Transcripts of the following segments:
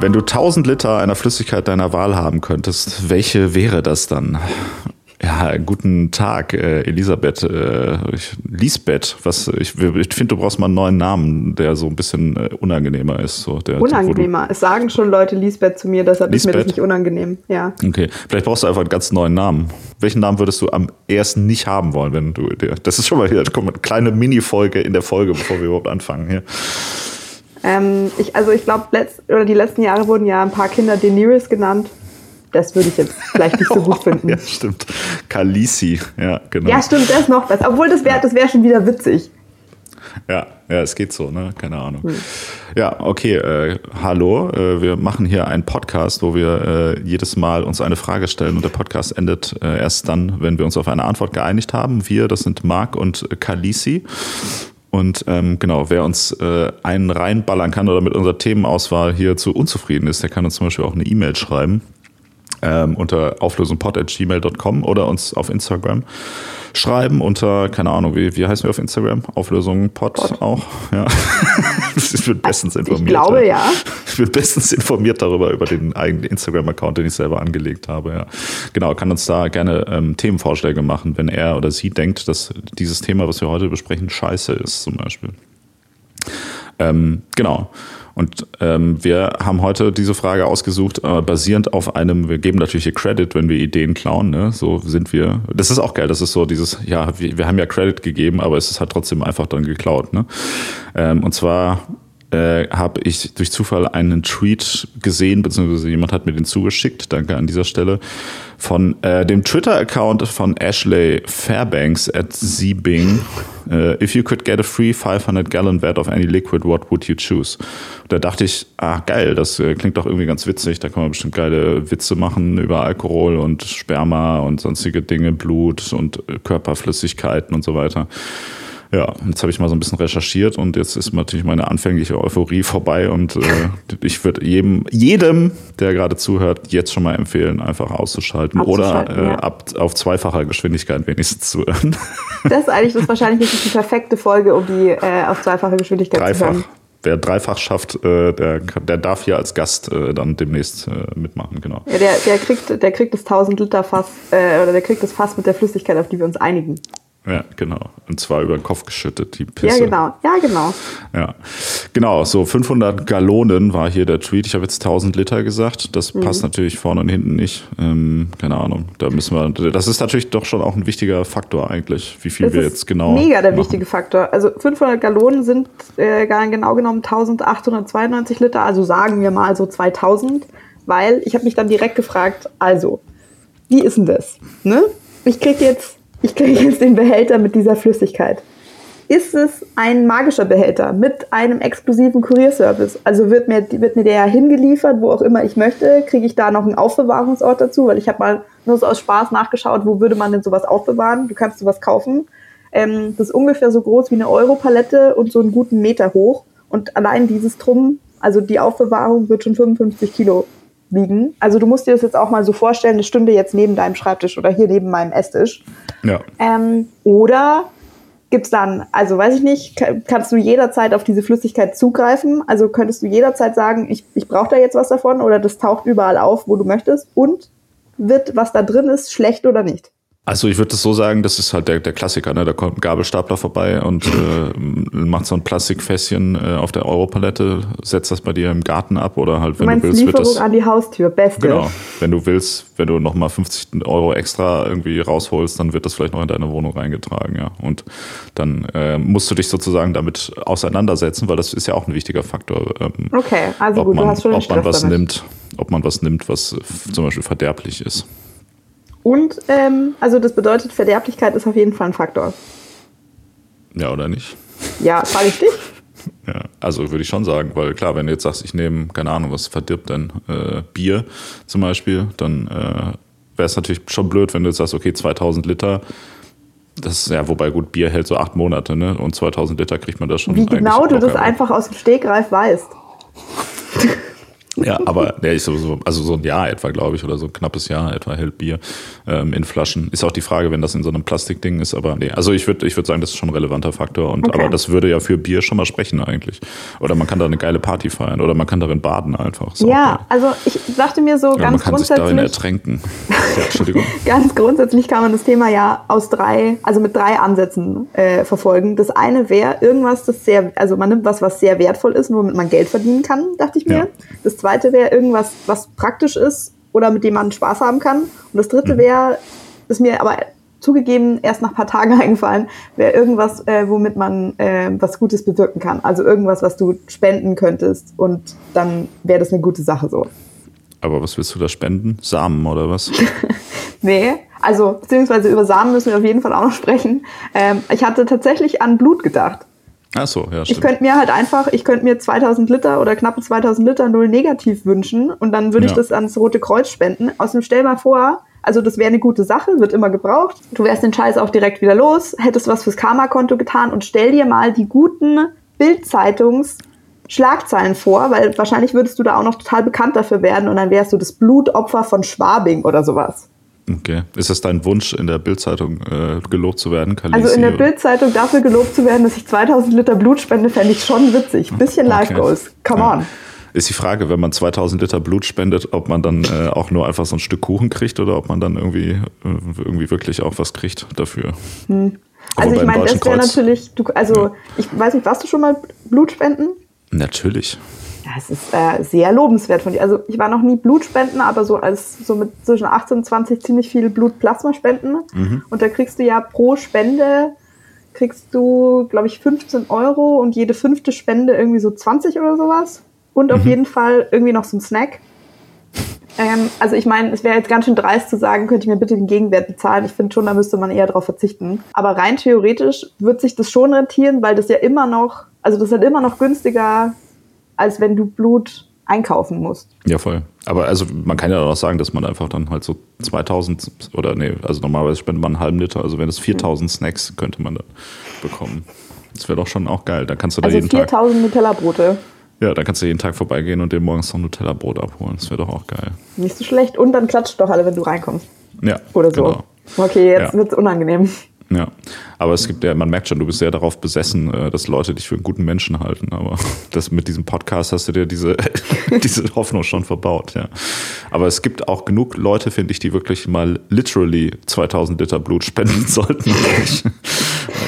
Wenn du 1000 Liter einer Flüssigkeit deiner Wahl haben könntest, welche wäre das dann? Ja, guten Tag, äh, Elisabeth. Äh, ich, Lisbeth, was ich, ich finde, du brauchst mal einen neuen Namen, der so ein bisschen äh, unangenehmer ist. So, der, unangenehmer. Es sagen schon Leute Lisbeth zu mir, deshalb Lisbeth? ist mir das nicht unangenehm. Ja. Okay, vielleicht brauchst du einfach einen ganz neuen Namen. Welchen Namen würdest du am ersten nicht haben wollen, wenn du der, Das ist schon mal hier, komm, eine kleine Mini-Folge in der Folge, bevor wir überhaupt anfangen hier. Ähm, ich, also ich glaube, die letzten Jahre wurden ja ein paar Kinder Daenerys genannt. Das würde ich jetzt vielleicht nicht so gut finden. ja, stimmt. Kalisi, ja, genau. Ja, stimmt, das ist noch besser. Obwohl, das wäre das wär schon wieder witzig. Ja, ja, es geht so, ne? Keine Ahnung. Hm. Ja, okay, äh, hallo. Äh, wir machen hier einen Podcast, wo wir äh, jedes Mal uns eine Frage stellen und der Podcast endet äh, erst dann, wenn wir uns auf eine Antwort geeinigt haben. Wir, das sind Marc und Kalisi. Und ähm, genau, wer uns äh, einen reinballern kann oder mit unserer Themenauswahl hier zu unzufrieden ist, der kann uns zum Beispiel auch eine E-Mail schreiben ähm, unter auflösungpod.gmail.com oder uns auf Instagram schreiben unter, keine Ahnung, wie, wie heißen wir auf Instagram? Auflösungpod Pod. auch. Ja. ich bin bestens informiert. Ich glaube, ja. Ich bin bestens informiert darüber, über den eigenen Instagram-Account, den ich selber angelegt habe. Ja. Genau, kann uns da gerne ähm, Themenvorschläge machen, wenn er oder sie denkt, dass dieses Thema, was wir heute besprechen, scheiße ist, zum Beispiel. Ähm, genau. Und ähm, wir haben heute diese Frage ausgesucht, äh, basierend auf einem, wir geben natürlich hier Credit, wenn wir Ideen klauen, ne? So sind wir. Das ist auch geil, das ist so dieses, ja, wir, wir haben ja Credit gegeben, aber es ist halt trotzdem einfach dann geklaut, ne? Ähm, und zwar äh, habe ich durch Zufall einen Tweet gesehen, beziehungsweise jemand hat mir den zugeschickt, danke an dieser Stelle, von äh, dem Twitter-Account von Ashley Fairbanks at Zbing. Uh, if you could get a free 500 gallon vat of any liquid, what would you choose? Da dachte ich, ah geil, das äh, klingt doch irgendwie ganz witzig. Da kann man bestimmt geile Witze machen über Alkohol und Sperma und sonstige Dinge, Blut und äh, Körperflüssigkeiten und so weiter. Ja, jetzt habe ich mal so ein bisschen recherchiert und jetzt ist natürlich meine anfängliche Euphorie vorbei und äh, ich würde jedem, jedem, der gerade zuhört, jetzt schon mal empfehlen, einfach auszuschalten, oder äh, ja. ab auf zweifacher Geschwindigkeit wenigstens zu hören. Das ist eigentlich das wahrscheinlich die perfekte Folge, um die äh, auf zweifache Geschwindigkeit Dreifach. zu hören. Wer dreifach schafft, äh, der, der darf hier als Gast äh, dann demnächst äh, mitmachen, genau. Ja, der, der, kriegt, der kriegt das 1000 Liter Fass, oder der kriegt das Fass mit der Flüssigkeit, auf die wir uns einigen. Ja, genau. Und zwar über den Kopf geschüttet, die Pisse. Ja, genau. Ja, genau. Ja, genau. So 500 Gallonen war hier der Tweet. Ich habe jetzt 1000 Liter gesagt. Das mhm. passt natürlich vorne und hinten nicht. Ähm, keine Ahnung. Da müssen wir. Das ist natürlich doch schon auch ein wichtiger Faktor eigentlich, wie viel das wir jetzt genau. Mega der machen. wichtige Faktor. Also 500 Gallonen sind äh, genau genommen 1892 Liter. Also sagen wir mal so 2000, weil ich habe mich dann direkt gefragt. Also, wie ist denn das? Ne? Ich kriege jetzt ich kriege jetzt den Behälter mit dieser Flüssigkeit. Ist es ein magischer Behälter mit einem exklusiven Kurierservice? Also wird mir, wird mir der hingeliefert, wo auch immer ich möchte? Kriege ich da noch einen Aufbewahrungsort dazu? Weil ich habe mal nur so aus Spaß nachgeschaut, wo würde man denn sowas aufbewahren? Du kannst sowas kaufen. Ähm, das ist ungefähr so groß wie eine Europalette und so einen guten Meter hoch. Und allein dieses Drum, also die Aufbewahrung wird schon 55 Kilo liegen. Also du musst dir das jetzt auch mal so vorstellen, eine Stunde jetzt neben deinem Schreibtisch oder hier neben meinem Esstisch. Ja. Ähm, oder gibt es dann, also weiß ich nicht, kannst du jederzeit auf diese Flüssigkeit zugreifen? Also könntest du jederzeit sagen, ich, ich brauche da jetzt was davon oder das taucht überall auf, wo du möchtest? Und wird, was da drin ist, schlecht oder nicht? Also ich würde das so sagen, das ist halt der, der Klassiker, ne? Da kommt ein Gabelstapler vorbei und äh, macht so ein Plastikfässchen äh, auf der Europalette, setzt das bei dir im Garten ab oder halt, wenn du, du willst, Lieferung wird das. an die Haustür, beste. Genau. Wenn du willst, wenn du nochmal 50 Euro extra irgendwie rausholst, dann wird das vielleicht noch in deine Wohnung reingetragen, ja. Und dann äh, musst du dich sozusagen damit auseinandersetzen, weil das ist ja auch ein wichtiger Faktor. Ähm, okay, also gut, man, du hast schon ob man was damit. nimmt, ob man was nimmt, was zum Beispiel verderblich ist. Und ähm, also das bedeutet, Verderblichkeit ist auf jeden Fall ein Faktor. Ja, oder nicht? Ja, frage ich dich. Ja, also würde ich schon sagen, weil klar, wenn du jetzt sagst, ich nehme, keine Ahnung, was verdirbt denn, äh, Bier zum Beispiel, dann äh, wäre es natürlich schon blöd, wenn du jetzt sagst, okay, 2000 Liter, das ist ja, wobei gut, Bier hält so acht Monate, ne? Und 2000 Liter kriegt man da schon. Wie genau du das einfach aus dem Stegreif weißt. Ja, aber nee, ich so, so, also so ein Jahr etwa, glaube ich, oder so ein knappes Jahr etwa hält Bier ähm, in Flaschen. Ist auch die Frage, wenn das in so einem Plastikding ist, aber nee, also ich würde ich würd sagen, das ist schon ein relevanter Faktor. Und Okay. aber das würde ja für Bier schon mal sprechen eigentlich. Oder man kann da eine geile Party feiern oder man kann darin baden einfach. Ist auch Ja, also ich dachte mir so Oder man ganz kann sich darin grundsätzlich, ertränken. Ja, Entschuldigung. ganz grundsätzlich kann man das Thema ja aus drei, also mit drei Ansätzen äh, verfolgen. Das eine wäre irgendwas, das sehr, also man nimmt was, was sehr wertvoll ist, womit man Geld verdienen kann, dachte ich mir. Ja. Das zweite wäre irgendwas, was praktisch ist oder mit dem man Spaß haben kann. Und das dritte Mhm. wäre, ist mir aber zugegeben erst nach ein paar Tagen eingefallen, wäre irgendwas, äh, womit man äh, was Gutes bewirken kann. Also irgendwas, was du spenden könntest und dann wäre das eine gute Sache so. Aber was willst du da spenden? Samen oder was? Nee, also beziehungsweise über Samen müssen wir auf jeden Fall auch noch sprechen. Ähm, ich hatte tatsächlich an Blut gedacht. Ach so, ja, Ich stimmt. könnte mir halt einfach, ich könnte mir 2000 Liter oder knappe 2000 Liter null negativ wünschen und dann würde ich Ja. das ans Rote Kreuz spenden. Außerdem stell mal vor, also das wäre eine gute Sache, wird immer gebraucht. Du wärst den Scheiß auch direkt wieder los, hättest was fürs Karma-Konto getan und stell dir mal die guten Bild-Zeitungs- Schlagzeilen vor, weil wahrscheinlich würdest du da auch noch total bekannt dafür werden und dann wärst du das Blutopfer von Schwabing oder sowas. Okay. Ist das dein Wunsch, in der Bildzeitung äh, gelobt zu werden, Kalisi? Also in der Bildzeitung dafür gelobt zu werden, dass ich 2000 Liter Blut spende, fände ich schon witzig. Bisschen Life Okay. Goals. Come Ja. on. Ist die Frage, wenn man 2000 Liter Blut spendet, ob man dann äh, auch nur einfach so ein Stück Kuchen kriegt oder ob man dann irgendwie, äh, irgendwie wirklich auch was kriegt dafür. Also beim ich meine, das wäre natürlich, du, also ich weiß nicht, warst du schon mal Blut spenden? Natürlich. Ja, es ist äh, sehr lobenswert von dir. Also ich war noch nie Blutspenden, aber so als so mit zwischen 18 und 20 ziemlich viel Blutplasma spenden. Mhm. Und da kriegst du ja pro Spende kriegst du, glaube ich, 15 Euro und jede fünfte Spende irgendwie so 20 oder sowas. Und Mhm. auf jeden Fall irgendwie noch so ein Snack. Ähm, also ich meine, es wäre jetzt ganz schön dreist zu sagen, könnt ihr mir bitte den Gegenwert bezahlen. Ich finde schon, da müsste man eher darauf verzichten. Aber rein theoretisch wird sich das schon rentieren, weil das ja immer noch, also das ist halt immer noch günstiger, als wenn du Blut einkaufen musst. Ja, voll. Aber also man kann ja auch sagen, dass man einfach dann halt so 2000 oder nee, also normalerweise spendet man einen halben Liter, also wenn es 4000 Snacks könnte man dann bekommen. Das wäre doch schon auch geil. Dann kannst du da Also jeden Tag, 4000 Nutella-Brote. ja, dann kannst du jeden Tag vorbeigehen und dir morgens noch ein Nutella-Brot abholen. Das wäre doch auch geil. Nicht so schlecht. Und dann klatscht doch alle, wenn du reinkommst. Ja, Oder so. Genau. Okay, jetzt Ja. wird's unangenehm. Ja, aber es gibt ja, man merkt schon, du bist sehr darauf besessen, äh, dass Leute dich für einen guten Menschen halten. Aber das mit diesem Podcast hast du dir diese, diese Hoffnung schon verbaut, ja. Aber es gibt auch genug Leute, finde ich, die wirklich mal literally 2000 Liter Blut spenden sollten.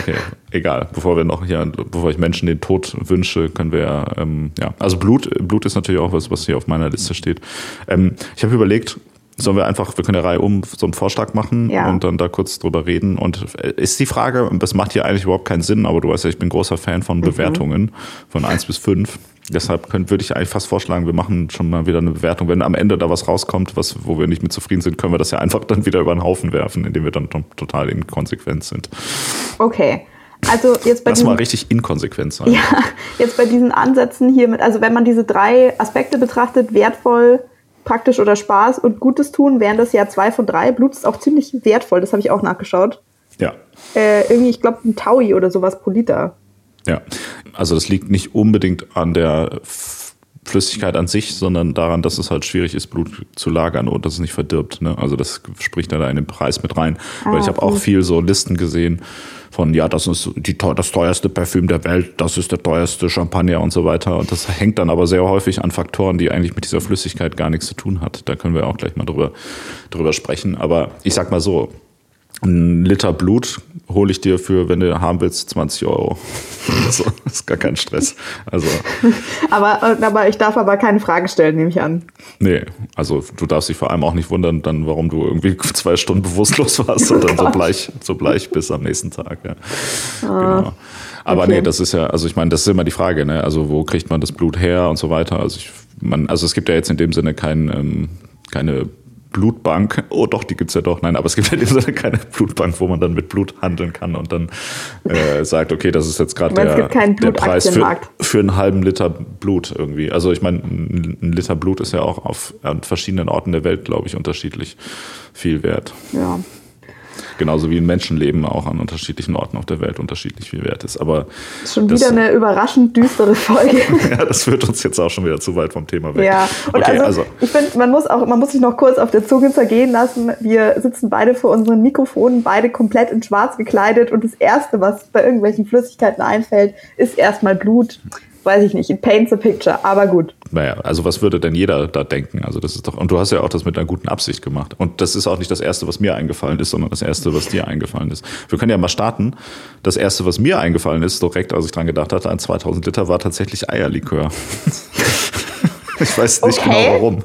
okay, egal. Bevor wir noch hier, bevor ich Menschen den Tod wünsche, können wir ja, ähm, ja. Also Blut, Blut ist natürlich auch was, was hier auf meiner Liste steht. Ähm, ich habe überlegt, Sollen wir einfach, wir können ja Reihe um so einen Vorschlag machen Ja. und dann da kurz drüber reden. Und äh, ist die Frage, das macht hier eigentlich überhaupt keinen Sinn, aber du weißt ja, ich bin großer Fan von Bewertungen von 1 bis 5. Deshalb könnt, würde ich eigentlich fast vorschlagen, wir machen schon mal wieder eine Bewertung. Wenn am Ende da was rauskommt, was, wo wir nicht mit zufrieden sind, können wir das ja einfach dann wieder über den Haufen werfen, indem wir dann to- total inkonsequent sind. Okay. Also jetzt bei Lass diesen, mal richtig inkonsequent sein. ja, jetzt bei diesen Ansätzen hier mit, also wenn man diese drei Aspekte betrachtet, wertvoll, praktisch oder Spaß und Gutes tun, wären das ja zwei von drei. Blut ist auch ziemlich wertvoll, das habe ich auch nachgeschaut. ja. Äh, irgendwie, ich glaube, ein Taui oder sowas pro Liter. Ja, also das liegt nicht unbedingt an der Flüssigkeit an sich, sondern daran, dass es halt schwierig ist, Blut zu lagern und dass es nicht verdirbt. Ne? Also das spricht da in den Preis mit rein. Weil ich habe auch viel so Listen gesehen von, ja, das ist die, das teuerste Parfüm der Welt, das ist der teuerste Champagner und so weiter. Und das hängt dann aber sehr häufig an Faktoren, die eigentlich mit dieser Flüssigkeit gar nichts zu tun hat. Da können wir auch gleich mal drüber, drüber sprechen. Aber ich sag mal so, ein Liter Blut hole ich dir für, wenn du haben willst, 20 Euro. Also, das ist gar kein Stress. Also, Aber, aber ich darf aber keine Fragen stellen, nehme ich an. nee, also du darfst dich vor allem auch nicht wundern, dann, warum du irgendwie zwei Stunden bewusstlos warst und dann so bleich, so bleich bist am nächsten Tag. Ja. Genau. Aber okay. nee, das ist ja, also ich meine, das ist immer die Frage, ne? Also wo kriegt man das Blut her und so weiter. Also ich, man, also es gibt ja jetzt in dem Sinne kein, ähm, keine Blutbank. Oh doch, die gibt's ja doch. Nein, aber es gibt in dem Sinne keine Blutbank, wo man dann mit Blut handeln kann und dann äh, sagt, okay, das ist jetzt gerade es der, gibt der Preis für, für einen halben Liter Blut irgendwie. Also ich meine, ein ein Liter Blut ist ja auch auf an verschiedenen Orten der Welt, glaube ich, unterschiedlich viel wert. Ja. Genauso wie ein Menschenleben auch an unterschiedlichen Orten auf der Welt unterschiedlich viel wert ist. Aber Schon das- wieder eine überraschend düstere Folge. ja, das führt uns jetzt auch schon wieder zu weit vom Thema weg. Ja, und okay, also, also, ich finde, man muss auch, man muss sich noch kurz auf der Zunge zergehen lassen. Wir sitzen beide vor unseren Mikrofonen, beide komplett in Schwarz gekleidet und das erste, was bei irgendwelchen Flüssigkeiten einfällt, ist erstmal Blut. Weiß ich nicht, it paints a picture, aber gut. naja, also was würde denn jeder da denken? Also das ist doch, und du hast ja auch das mit einer guten Absicht gemacht. Und das ist auch nicht das Erste, was mir eingefallen ist, sondern das Erste, was dir eingefallen ist. Wir können ja mal starten. Das Erste, was mir eingefallen ist, direkt als ich dran gedacht hatte, an 2000 Liter, war tatsächlich Eierlikör. ich weiß nicht Okay. genau warum.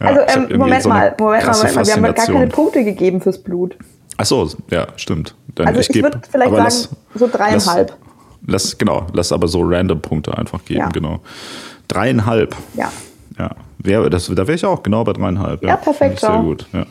Ja, also, ich ähm, Moment so mal, Moment mal, Moment mal, wir haben gar keine. Punkte gegeben fürs Blut. Ach so, ja, stimmt. Dann Also ich, geb- würde vielleicht sagen, lass- so dreieinhalb. Lass, lass, genau, lass aber so random Punkte einfach geben, Ja. genau. Dreieinhalb. Ja. Ja, wär, das, da wäre ich auch genau bei dreieinhalb. Ja, perfekt, Sehr ja. gut. Ja.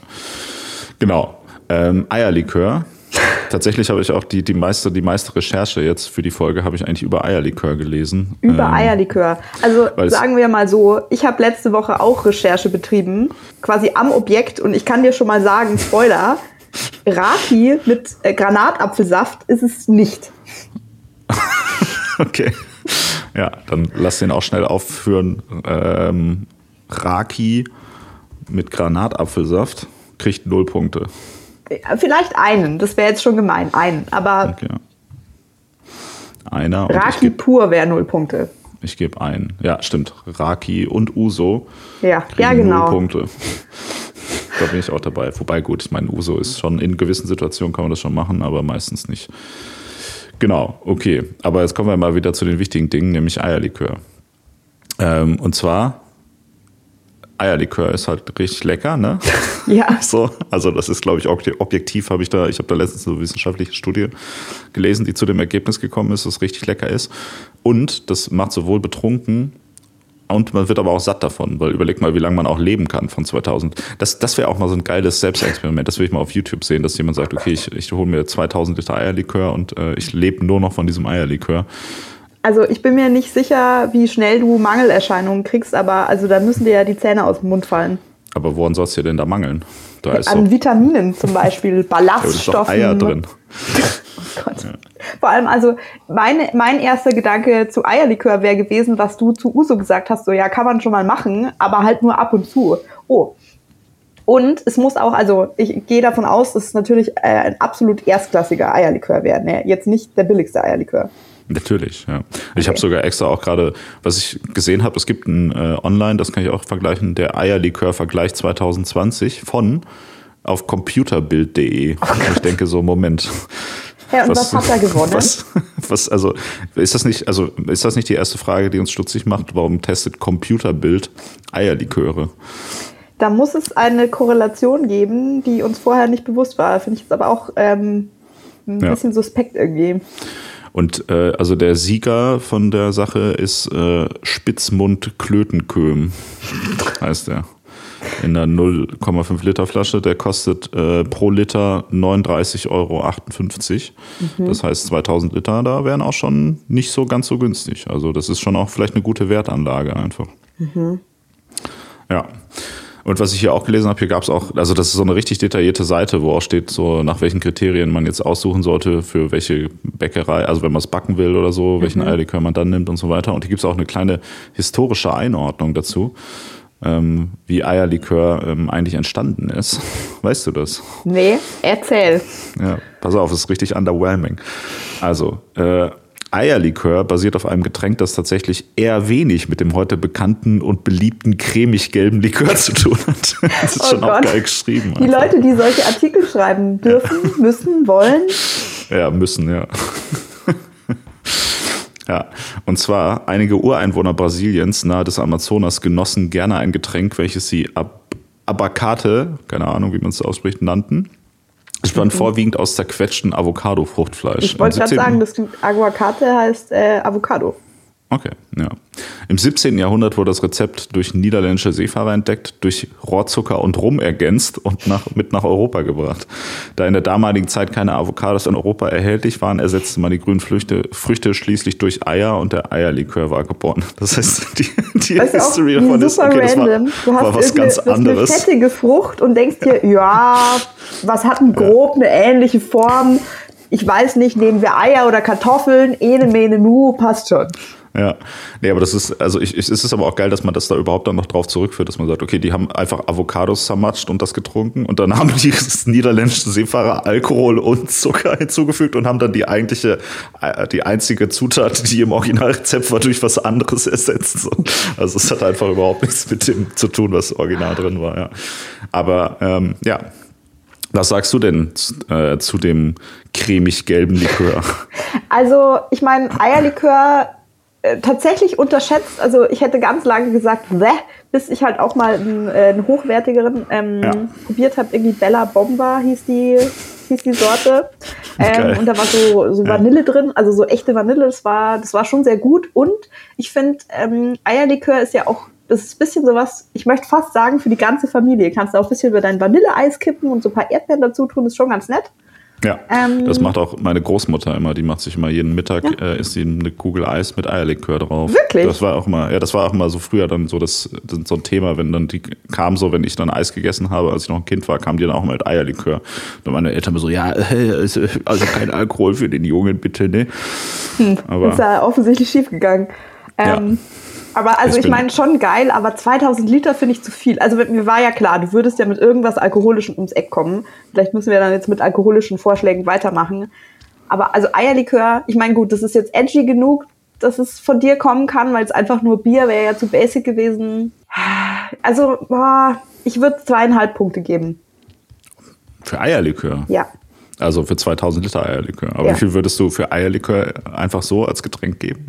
Genau. Ähm, Eierlikör. Tatsächlich habe ich auch die, die, meiste, die meiste Recherche jetzt für die Folge habe ich eigentlich über Eierlikör gelesen. Über Ähm, Eierlikör. Also sagen wir mal so, ich habe letzte Woche auch Recherche betrieben, quasi am Objekt und ich kann dir schon mal sagen, Spoiler, Raki mit äh, Granatapfelsaft ist es nicht. Okay. Ja, dann lass den auch schnell aufführen. Ähm, Raki mit Granatapfelsaft kriegt null Punkte. Vielleicht einen, das wäre jetzt schon gemein, einen. Aber Okay. Einer Raki gebe pur wäre null Punkte. ich geb einen. Ja, stimmt. Raki und Uso Ja, ja genau. null Punkte. Da bin ich auch dabei. Wobei, gut, ich meine, Uso ist schon in gewissen Situationen kann man das schon machen, aber meistens nicht. Genau, okay. Aber jetzt kommen wir mal wieder zu den wichtigen Dingen, nämlich Eierlikör. Ähm, und zwar, Eierlikör ist halt richtig lecker, ne? Ja. So, also das ist, glaube ich, obje- objektiv habe ich da, ich habe da letztens eine wissenschaftliche Studie gelesen, die zu dem Ergebnis gekommen ist, dass es richtig lecker ist. Und das macht sowohl betrunken und man wird aber auch satt davon, weil überleg mal, wie lange man auch leben kann von 2000. Das, das wäre auch mal so ein geiles Selbstexperiment. Das will ich mal auf YouTube sehen, dass jemand sagt, okay, ich, ich hole mir 2000 Liter Eierlikör und äh, ich lebe nur noch von diesem Eierlikör. Also ich bin mir nicht sicher, wie schnell du Mangelerscheinungen kriegst, aber also da müssen dir ja die Zähne aus dem Mund fallen. Aber woran soll es dir denn da mangeln? Da ist An doch, Vitaminen zum Beispiel, ja, da ist Ballaststoffen. Eier drin. Oh Gott. Vor allem, also meine, mein erster Gedanke zu Eierlikör wäre gewesen, was du zu Uso gesagt hast, so ja, kann man schon mal machen, aber halt nur ab und zu. Oh. Und es muss auch, also ich gehe davon aus, dass es natürlich äh, ein absolut erstklassiger Eierlikör wäre. Ne? Jetzt nicht der billigste Eierlikör. Natürlich, ja. Ich habe Okay. sogar extra auch gerade, was ich gesehen habe, es gibt ein äh, online, das kann ich auch vergleichen, der Eierlikör-Vergleich 2020 von auf computerbild.de. Und ich denke so, Moment. Ja, und was, hat er gewonnen? Was, was, also, ist das nicht, also, ist das nicht die erste Frage, die uns stutzig macht? Warum testet Computerbild Eierliköre? Da muss es eine Korrelation geben, die uns vorher nicht bewusst war. Finde ich jetzt aber auch ähm, ein Ja. bisschen suspekt irgendwie. Und äh, also der Sieger von der Sache ist äh, Spitzmund Klötenköhm, heißt der. In einer 0,5 Liter Flasche, der kostet äh, pro Liter 39,58 Euro. Das heißt, 2000 Liter, da wären auch schon nicht so ganz so günstig. Also das ist schon auch vielleicht eine gute Wertanlage einfach. Ja. Und was ich hier auch gelesen habe, hier gab es auch, also das ist so eine richtig detaillierte Seite, wo auch steht, so nach welchen Kriterien man jetzt aussuchen sollte, für welche Bäckerei, also wenn man es backen will oder so, welchen Eierlikör man dann nimmt und so weiter. Und hier gibt es auch eine kleine historische Einordnung dazu, ähm, wie Eierlikör ähm, eigentlich entstanden ist. Weißt du das? Nee, erzähl. Ja, pass auf, es ist richtig underwhelming. Also, äh, Eierlikör basiert auf einem Getränk, das tatsächlich eher wenig mit dem heute bekannten und beliebten cremig-gelben Likör zu tun hat. Das ist Oh schon auch Gott. geil geschrieben. Die einfach. Leute, die solche Artikel schreiben dürfen, müssen, wollen. Ja, müssen, ja. Ja, und zwar einige Ureinwohner Brasiliens nahe des Amazonas genossen gerne ein Getränk, welches sie Ab Abacate, keine Ahnung, wie man es ausspricht, nannten. Es bestand vorwiegend aus zerquetschten Avocado-Fruchtfleisch. Ich wollte Im gerade 17. sagen, das Aguacate heißt äh, Avocado. Okay, ja. Im 17. Jahrhundert wurde das Rezept durch niederländische Seefahrer entdeckt, durch Rohrzucker und Rum ergänzt und nach, mit nach Europa gebracht. Da in der damaligen Zeit keine Avocados in Europa erhältlich waren, ersetzte man die grünen Früchte, Früchte schließlich durch Eier und der Eierlikör war geboren. Das heißt, die, die auch, History davon ist, okay, das war, du hast war was ganz du hast anderes. eine fettige Frucht und denkst dir, ja, was hat denn grob eine ähnliche Form? Ich weiß nicht, nehmen wir Eier oder Kartoffeln? Ene, mene, nu, passt schon. Ja, nee, aber das ist, also ich, ich, es ist aber auch geil, dass man das da überhaupt dann noch drauf zurückführt, dass man sagt, okay, die haben einfach Avocados zermatscht und das getrunken und dann haben die niederländischen Seefahrer Alkohol und Zucker hinzugefügt und haben dann die eigentliche, äh, die einzige Zutat, die im Originalrezept war, durch was anderes ersetzt. So. Also es hat einfach überhaupt nichts mit dem zu tun, was original drin war, ja. Aber ähm, ja, was sagst du denn äh, zu dem cremig-gelben Likör? Also, ich meine, Eierlikör tatsächlich unterschätzt. Also, ich hätte ganz lange gesagt, Bäh, bis ich halt auch mal einen, äh, einen hochwertigeren ähm, Ja. probiert habe. Irgendwie Bella Bomba hieß die, hieß die Sorte. Ähm, und da war so, so Ja. Vanille drin, also so echte Vanille. Das war, das war schon sehr gut. Und ich finde, ähm, Eierlikör ist ja auch. Das ist ein bisschen sowas, ich möchte fast sagen, für die ganze Familie. Kannst du auch ein bisschen über dein Vanilleeis kippen und so ein paar Erdbeeren dazu tun, ist schon ganz nett. Ja, Ähm, das macht auch meine Großmutter immer. Die macht sich immer jeden Mittag, Ja. äh, isst sie eine Kugel Eis mit Eierlikör drauf. Wirklich? Das war auch immer, ja, das war auch immer so früher dann so das, das so ein Thema, wenn dann die kam so, wenn ich dann Eis gegessen habe, als ich noch ein Kind war, kam die dann auch mal mit Eierlikör. Und meine Eltern so, ja, äh, also also kein Alkohol für den Jungen, bitte, ne? Aber ist ja offensichtlich schief gegangen. Ähm, Aber also Ich ich meine schon geil, aber 2000 Liter finde ich zu viel. Also mir war ja klar, du würdest ja mit irgendwas Alkoholischem ums Eck kommen. Vielleicht müssen wir dann jetzt mit alkoholischen Vorschlägen weitermachen. Aber also Eierlikör, ich meine gut, das ist jetzt edgy genug, dass es von dir kommen kann, weil es einfach nur Bier wäre ja zu basic gewesen. Also boah, ich würde zweieinhalb Punkte geben. für Eierlikör. Ja. Also für 2000 Liter Eierlikör. Aber Ja. wie viel würdest du für Eierlikör einfach so als Getränk geben?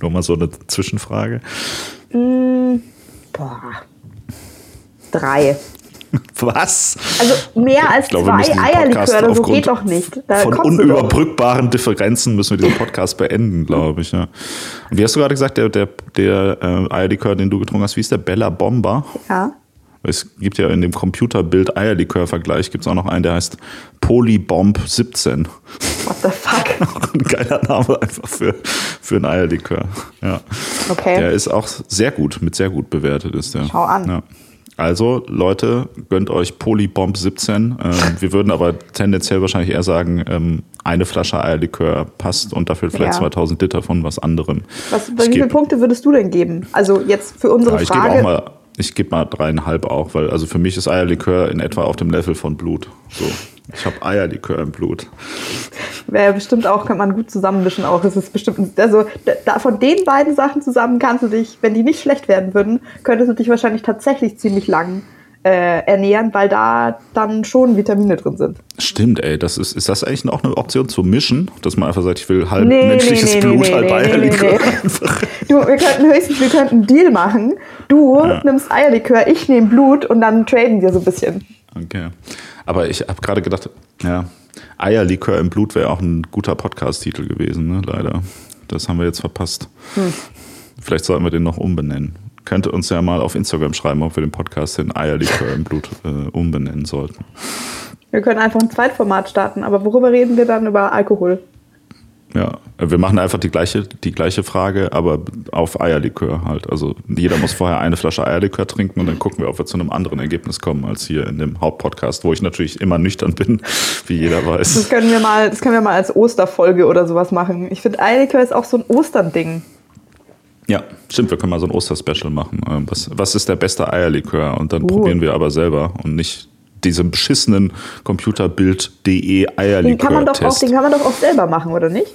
Nur mal so eine Zwischenfrage. Boah. Drei. Was? Also mehr als glaube, zwei Eierlikör oder so geht doch nicht. Da von du doch. unüberbrückbaren Differenzen müssen wir diesen Podcast beenden, glaube ich. Ja. Und wie hast du gerade gesagt, der, der, der äh, Eierlikör, den du getrunken hast, wie ist der? Bella Bomba? Ja. Es gibt ja in dem Computerbild Eierlikör-Vergleich gibt es auch noch einen, der heißt Polybomb 17. What the fuck? Auch ein geiler Name einfach für, für einen Eierlikör. Ja. Okay. Der ist auch sehr gut, mit sehr gut bewertet ist der. Schau an. Ja. Also, Leute, gönnt euch Polybomb 17. Ähm, wir würden aber tendenziell wahrscheinlich eher sagen, ähm, eine Flasche Eierlikör passt und dafür vielleicht Ja. 2000 Liter von was anderem. Was, wie viele Punkte würdest du denn geben? Also jetzt für unsere ja, ich gebe Frage. auch mal, ich gebe mal dreieinhalb auch, weil also für mich ist Eierlikör in etwa auf dem Level von Blut. So, ich habe Eierlikör im Blut. Wäre bestimmt auch, kann man gut zusammenmischen auch. Es ist bestimmt, also da, von den beiden Sachen zusammen kannst du dich, wenn die nicht schlecht werden würden, könntest du dich wahrscheinlich tatsächlich ziemlich lang äh, ernähren, weil da dann schon Vitamine drin sind. Stimmt, ey, das ist, ist das eigentlich auch eine Option zu mischen, dass man einfach sagt, ich will halb Nee, menschliches nee, Blut, nee, halb Eierlikör. Du, wir könnten höchstens, wir könnten einen Deal machen. Du Ja. nimmst Eierlikör, ich nehme Blut und dann traden wir so ein bisschen. Okay. Aber ich habe gerade gedacht, ja, Eierlikör im Blut wäre auch ein guter Podcast-Titel gewesen, ne? leider. Das haben wir jetzt verpasst. Hm. Vielleicht sollten wir den noch umbenennen. Könnte uns ja mal auf Instagram schreiben, ob wir den Podcast in Eierlikör im Blut äh, umbenennen sollten. Wir können einfach ein Zweitformat starten, aber worüber reden wir dann über Alkohol? Ja, wir machen einfach die gleiche, die gleiche Frage, aber auf Eierlikör halt. Also jeder muss vorher eine Flasche Eierlikör trinken und dann gucken wir, ob wir zu einem anderen Ergebnis kommen als hier in dem Hauptpodcast, wo ich natürlich immer nüchtern bin, wie jeder Das weiß. können wir mal, das können wir mal als Osterfolge oder sowas machen. Ich finde, Eierlikör ist auch so ein Ostern-Ding. Ja, stimmt, wir können mal so ein Osterspecial machen. Ähm, Was, was ist der beste Eierlikör? Und dann Uh. probieren wir aber selber und nicht diese beschissenen Computerbild.de Den kann man doch auch, den kann man doch auch selber machen, oder nicht?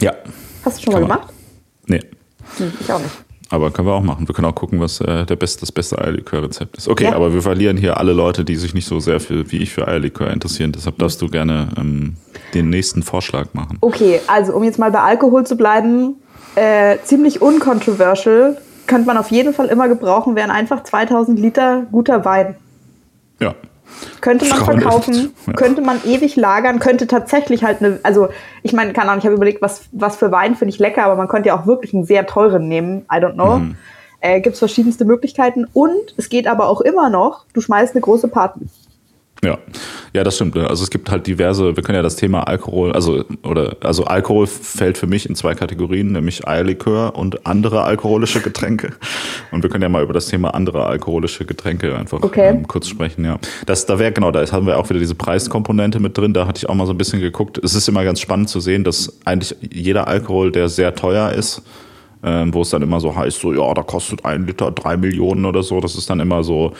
Ja, Hast du schon mal man. gemacht? nee. Hm, ich auch nicht. Aber können wir auch machen. Wir können auch gucken, was äh, der beste, das beste Eierlikör-Rezept ist. Okay, Ja. aber wir verlieren hier alle Leute, die sich nicht so sehr für, wie ich für Eierlikör interessieren. Deshalb darfst du gerne ähm, den nächsten Vorschlag machen. Okay, also um jetzt mal bei Alkohol zu bleiben, äh, ziemlich uncontroversial, könnte man auf jeden Fall immer gebrauchen, wären einfach 2000 Liter guter Wein. Ja, Könnte man verkaufen, ja. könnte man ewig lagern, könnte tatsächlich halt eine, also ich meine, keine Ahnung, ich habe überlegt, was, was für Wein finde ich lecker, aber man könnte ja auch wirklich einen sehr teuren nehmen, I don't know. Mhm. Äh, Gibt es verschiedenste Möglichkeiten und es geht aber auch immer noch, du schmeißt eine große Party. Ja, ja, das stimmt. Ne? Also es gibt halt diverse, wir können ja das Thema Alkohol, also oder also Alkohol fällt für mich in zwei Kategorien, nämlich Eierlikör und andere alkoholische Getränke. Und wir können ja mal über das Thema andere alkoholische Getränke einfach okay. ähm, kurz sprechen. Ja, das da wäre genau, da haben wir auch wieder diese Preiskomponente mit drin. Da hatte ich auch mal so ein bisschen geguckt. Es ist immer ganz spannend zu sehen, dass eigentlich jeder Alkohol, der sehr teuer ist, ähm, wo es dann immer so heißt, so ja, da kostet ein Liter drei Millionen oder so. Das ist dann immer so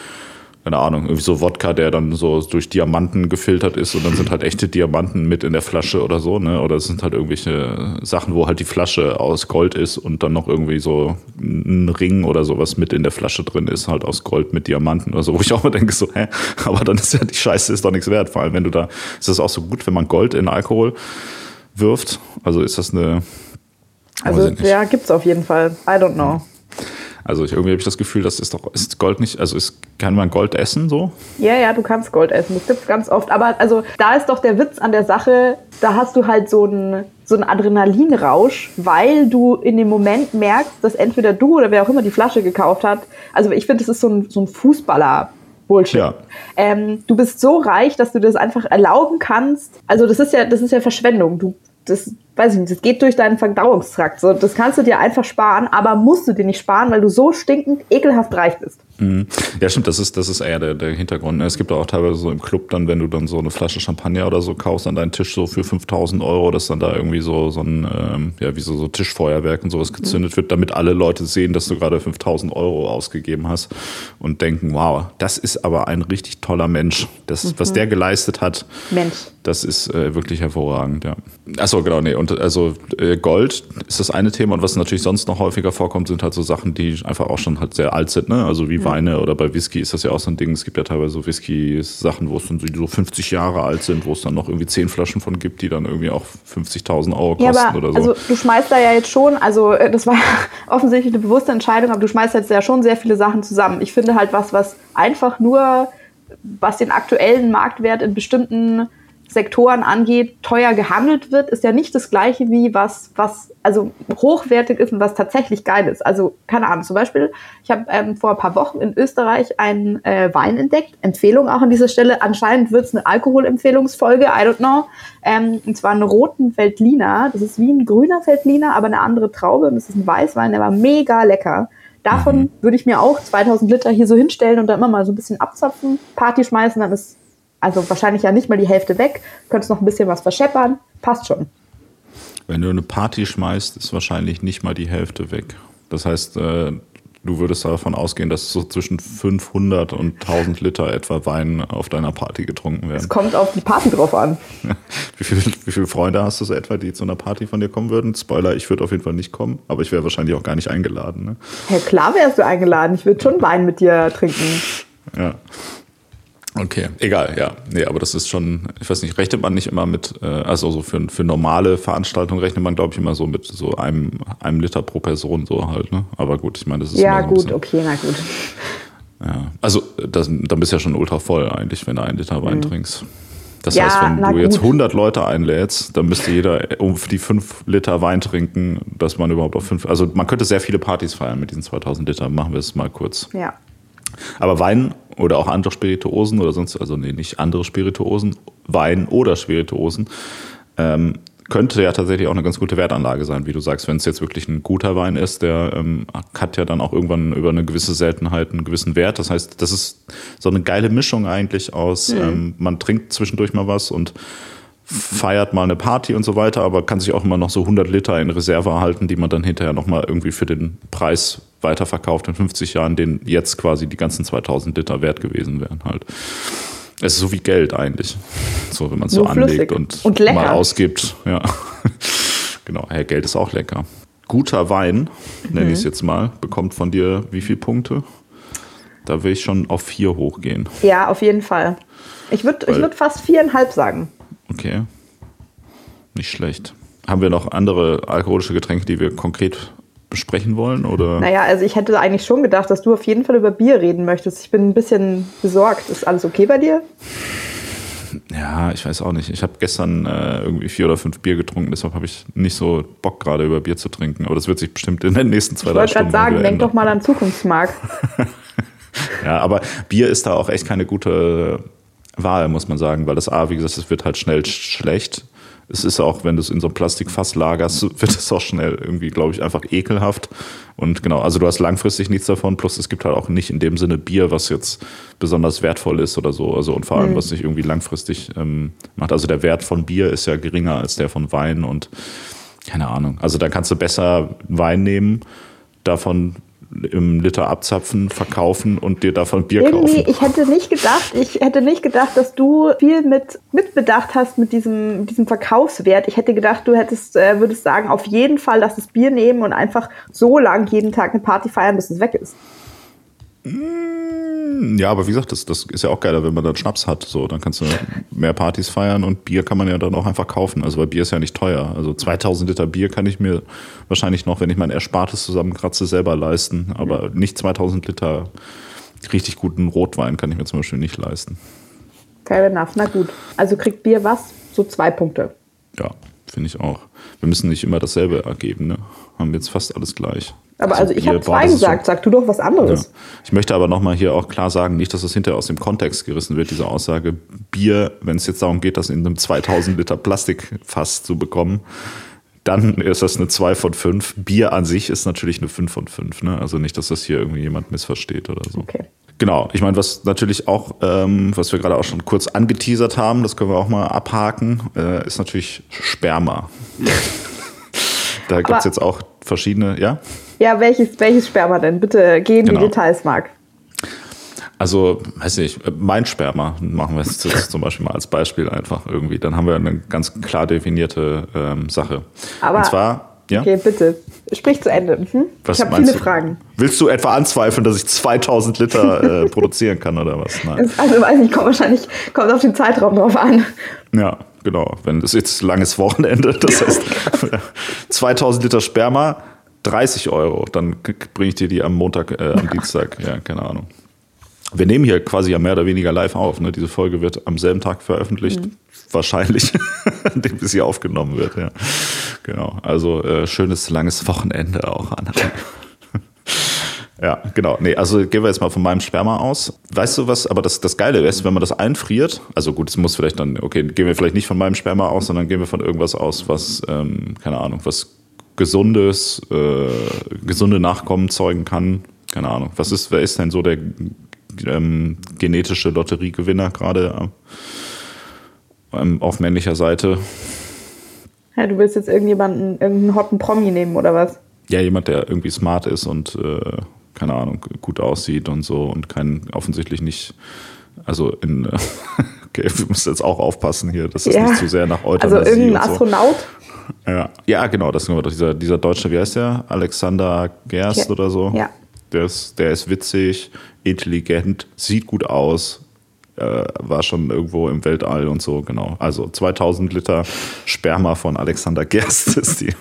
keine Ahnung, irgendwie so Wodka, der dann so durch Diamanten gefiltert ist und dann sind halt echte Diamanten mit in der Flasche oder so, ne? Oder es sind halt irgendwelche Sachen, wo halt die Flasche aus Gold ist und dann noch irgendwie so ein Ring oder sowas mit in der Flasche drin ist, halt aus Gold mit Diamanten oder so, wo ich auch mal denke, so, hä? Aber dann ist ja die Scheiße ist doch nichts wert. Vor allem, wenn du da, ist das auch so gut, wenn man Gold in Alkohol wirft? Also ist das eine. Also ja, gibt's auf jeden Fall. I don't know. Also ich, irgendwie habe ich das Gefühl, das ist doch, ist Gold nicht, also ist, kann man Gold essen so? Ja, ja, du kannst Gold essen. Das gibt's ganz oft. Aber also da ist doch der Witz an der Sache, da hast du halt so einen so einen Adrenalinrausch, weil du in dem Moment merkst, dass entweder du oder wer auch immer die Flasche gekauft hat, also ich finde, das ist so ein, so ein Fußballer. Bullshit. Ja. Ähm, du bist so reich, dass du das einfach erlauben kannst. Also das ist ja, das ist ja Verschwendung. Du, das, weiß ich nicht, das geht durch deinen Verdauungstrakt. So, das kannst du dir einfach sparen, aber musst du dir nicht sparen, weil du so stinkend ekelhaft reich bist. Mhm. Ja, stimmt, das ist, das ist eher der, der Hintergrund. Es gibt auch teilweise so im Club dann, wenn du dann so eine Flasche Champagner oder so kaufst an deinen Tisch so für 5000 Euro, dass dann da irgendwie so, so ein, ähm, ja, wie so, so Tischfeuerwerk und sowas gezündet mhm. wird, damit alle Leute sehen, dass du gerade 5000 Euro ausgegeben hast und denken, wow, das ist aber ein richtig toller Mensch. Das, mhm. was der geleistet hat, Mensch. das ist äh, wirklich hervorragend, ja. Achso, genau, nee, und also äh, Gold ist das eine Thema und was natürlich sonst noch häufiger vorkommt, sind halt so Sachen, die einfach auch schon halt sehr alt sind, ne? Also wie Weine oder bei Whisky ist das ja auch so ein Ding. Es gibt ja teilweise so Whisky-Sachen, wo es dann so 50 Jahre alt sind, wo es dann noch irgendwie 10 Flaschen von gibt, die dann irgendwie auch 50.000 Euro kosten ja, aber, oder so. Also du schmeißt da ja jetzt schon, also äh, das war ja offensichtlich eine bewusste Entscheidung, aber du schmeißt jetzt ja schon sehr viele Sachen zusammen. Ich finde halt was, was einfach nur, was den aktuellen Marktwert in bestimmten Sektoren angeht, teuer gehandelt wird, ist ja nicht das gleiche wie was, was also hochwertig ist und was tatsächlich geil ist. Also keine Ahnung, zum Beispiel, ich habe ähm, vor ein paar Wochen in Österreich einen äh, Wein entdeckt, Empfehlung auch an dieser Stelle, anscheinend wird es eine Alkoholempfehlungsfolge, I don't know, ähm, und zwar einen roten Veltliner, das ist wie ein grüner Veltliner, aber eine andere Traube und das ist ein Weißwein, der war mega lecker. Davon mhm. würde ich mir auch 2000 Liter hier so hinstellen und dann immer mal so ein bisschen abzapfen, Party schmeißen, dann ist also wahrscheinlich ja nicht mal die Hälfte weg, könntest noch ein bisschen was verscheppern, passt schon. Wenn du eine Party schmeißt, ist wahrscheinlich nicht mal die Hälfte weg. Das heißt, äh, du würdest davon ausgehen, dass so zwischen 500 und 1000 Liter etwa Wein auf deiner Party getrunken werden. Es kommt auf die Party drauf an. wie, viele, wie viele Freunde hast du so etwa, die zu einer Party von dir kommen würden? Spoiler, ich würde auf jeden Fall nicht kommen, aber ich wäre wahrscheinlich auch gar nicht eingeladen. Ne? Ja, klar wärst du eingeladen. Ich würde schon Wein mit dir trinken. Ja. Okay, egal, ja. Nee, aber das ist schon, ich weiß nicht, rechnet man nicht immer mit, äh, also so für, für normale Veranstaltungen rechnet man, glaube ich, immer so mit so einem, einem Liter pro Person so halt, ne? Aber gut, ich meine, das ist. Ja, gut, bisschen, okay, na gut. Ja, also das, dann bist du ja schon ultra voll eigentlich, wenn du einen Liter Wein mhm. trinkst. Das ja, heißt, wenn du gut. jetzt 100 Leute einlädst, dann müsste jeder um die 5 Liter Wein trinken, dass man überhaupt auf 5, also man könnte sehr viele Partys feiern mit diesen 2000 Liter. Machen wir es mal kurz. Ja. Aber Wein oder auch andere Spirituosen oder sonst, also nee, nicht andere Spirituosen, Wein oder Spirituosen, ähm, könnte ja tatsächlich auch eine ganz gute Wertanlage sein, wie du sagst, wenn es jetzt wirklich ein guter Wein ist, der ähm, hat ja dann auch irgendwann über eine gewisse Seltenheit einen gewissen Wert. Das heißt, das ist so eine geile Mischung eigentlich aus, mhm. ähm, man trinkt zwischendurch mal was und feiert mal eine Party und so weiter, aber kann sich auch immer noch so 100 Liter in Reserve erhalten, die man dann hinterher nochmal irgendwie für den Preis weiterverkauft in 50 Jahren, den jetzt quasi die ganzen 2000 Liter wert gewesen wären halt. Es ist so wie Geld eigentlich. So, wenn man es so anlegt und, und mal ausgibt. Ja. genau, hey, Geld ist auch lecker. Guter Wein, nenne mhm. ich es jetzt mal, bekommt von dir wie viele Punkte? Da will ich schon auf vier hochgehen. Ja, auf jeden Fall. Ich würde ich würd fast viereinhalb sagen. Okay. Nicht schlecht. Haben wir noch andere alkoholische Getränke, die wir konkret besprechen wollen? Oder? Naja, also ich hätte eigentlich schon gedacht, dass du auf jeden Fall über Bier reden möchtest. Ich bin ein bisschen besorgt. Ist alles okay bei dir? Ja, ich weiß auch nicht. Ich habe gestern äh, irgendwie vier oder fünf Bier getrunken, deshalb habe ich nicht so Bock gerade über Bier zu trinken. Aber das wird sich bestimmt in den nächsten zwei, ich drei Stunden. Ich wollte gerade sagen, denk doch mal an Zukunftsmark. ja, aber Bier ist da auch echt keine gute Wahl, muss man sagen, weil das A, wie gesagt, es wird halt schnell schlecht es ist auch, wenn du es in so einem Plastikfass lagerst, wird es auch schnell irgendwie, glaube ich, einfach ekelhaft. Und genau, also du hast langfristig nichts davon, plus es gibt halt auch nicht in dem Sinne Bier, was jetzt besonders wertvoll ist oder so. Also und vor allem, mhm. was sich irgendwie langfristig ähm, macht. Also der Wert von Bier ist ja geringer als der von Wein und keine Ahnung. Also da kannst du besser Wein nehmen, davon im Liter abzapfen, verkaufen und dir davon Bier Irgendwie, kaufen. Ich hätte nicht gedacht, ich hätte nicht gedacht, dass du viel mit mitbedacht hast mit diesem, diesem Verkaufswert. Ich hätte gedacht, du hättest, äh, würdest sagen, auf jeden Fall lass das Bier nehmen und einfach so lang jeden Tag eine Party feiern, bis es weg ist. Mm, ja, aber wie gesagt, das, das ist ja auch geiler, wenn man dann Schnaps hat. So, dann kannst du mehr Partys feiern und Bier kann man ja dann auch einfach kaufen. Also, weil Bier ist ja nicht teuer. Also 2000 Liter Bier kann ich mir wahrscheinlich noch, wenn ich mein Erspartes zusammenkratze, selber leisten. Aber nicht 2000 Liter richtig guten Rotwein kann ich mir zum Beispiel nicht leisten. Fair enough. Na gut. Also kriegt Bier was? So zwei Punkte. Ja, finde ich auch. Wir müssen nicht immer dasselbe ergeben, ne? Haben wir jetzt fast alles gleich. Aber also, also ich habe zwei gesagt, so, sag du doch was anderes. Ja. Ich möchte aber nochmal hier auch klar sagen, nicht, dass das hinterher aus dem Kontext gerissen wird, diese Aussage, Bier, wenn es jetzt darum geht, das in einem 2000 Liter Plastikfass zu bekommen, dann ist das eine 2 von 5. Bier an sich ist natürlich eine 5 von 5. Ne? Also nicht, dass das hier irgendwie jemand missversteht oder so. Okay. Genau, ich meine, was natürlich auch, ähm, was wir gerade auch schon kurz angeteasert haben, das können wir auch mal abhaken, äh, ist natürlich Sperma. da gibt es jetzt auch verschiedene, ja? Ja, welches, welches Sperma denn? Bitte gehen genau. die Details, Marc. Also, weiß nicht, mein Sperma machen wir jetzt zum Beispiel mal als Beispiel einfach irgendwie. Dann haben wir eine ganz klar definierte ähm, Sache. Aber, Und zwar, ja? Okay, bitte. Sprich zu Ende. Hm? ich habe viele du? Fragen. Willst du etwa anzweifeln, dass ich 2000 Liter äh, produzieren kann oder was? Nein. Also, weiß ich, kommt wahrscheinlich kommt auf den Zeitraum drauf an. Ja, genau. Wenn das jetzt langes Wochenende, das heißt 2000 Liter Sperma 30 Euro, dann bringe ich dir die am Montag, äh, am Dienstag, ja, keine Ahnung. Wir nehmen hier quasi ja mehr oder weniger live auf. Ne? Diese Folge wird am selben Tag veröffentlicht, mhm. wahrscheinlich, an dem sie aufgenommen wird. Ja. Genau. Also äh, schönes langes Wochenende auch an. ja, genau. Nee, also gehen wir jetzt mal von meinem Sperma aus. Weißt du was? Aber das, das Geile ist, wenn man das einfriert, also gut, es muss vielleicht dann, okay, gehen wir vielleicht nicht von meinem Sperma aus, sondern gehen wir von irgendwas aus, was, ähm, keine Ahnung, was gesundes, äh, gesunde Nachkommen zeugen kann. Keine Ahnung. Was ist, wer ist denn so der ähm, genetische Lotteriegewinner gerade ähm, auf männlicher Seite? Ja, du willst jetzt irgendjemanden, irgendeinen hotten Promi nehmen oder was? Ja, jemand, der irgendwie smart ist und äh, keine Ahnung, gut aussieht und so und kein offensichtlich nicht, also in okay, wir müssen jetzt auch aufpassen hier, dass es ja. nicht zu sehr nach Euthanasie Also irgendein Astronaut? Ja, ja genau, das ist doch dieser, dieser Deutsche, wie heißt der? Alexander Gerst okay. oder so. Ja. Der ist, der ist witzig, intelligent, sieht gut aus, äh, war schon irgendwo im Weltall und so, genau. Also 2000 Liter Sperma von Alexander Gerst ist die.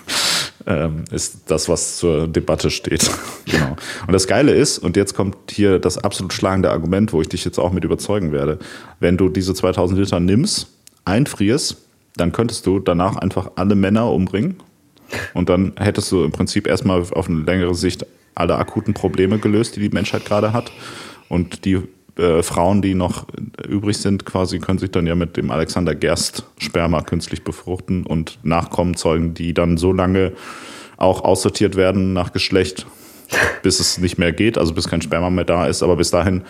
Ähm, ist das, was zur Debatte steht. genau. Und das Geile ist, und jetzt kommt hier das absolut schlagende Argument, wo ich dich jetzt auch mit überzeugen werde, wenn du diese 2000 Liter nimmst, einfrierst, dann könntest du danach einfach alle Männer umbringen. Und dann hättest du im Prinzip erstmal auf eine längere Sicht alle akuten Probleme gelöst, die die Menschheit gerade hat. Und die äh, Frauen, die noch übrig sind, quasi können sich dann ja mit dem Alexander Gerst Sperma künstlich befruchten und Nachkommen zeugen, die dann so lange auch aussortiert werden nach Geschlecht, bis es nicht mehr geht, also bis kein Sperma mehr da ist. Aber bis dahin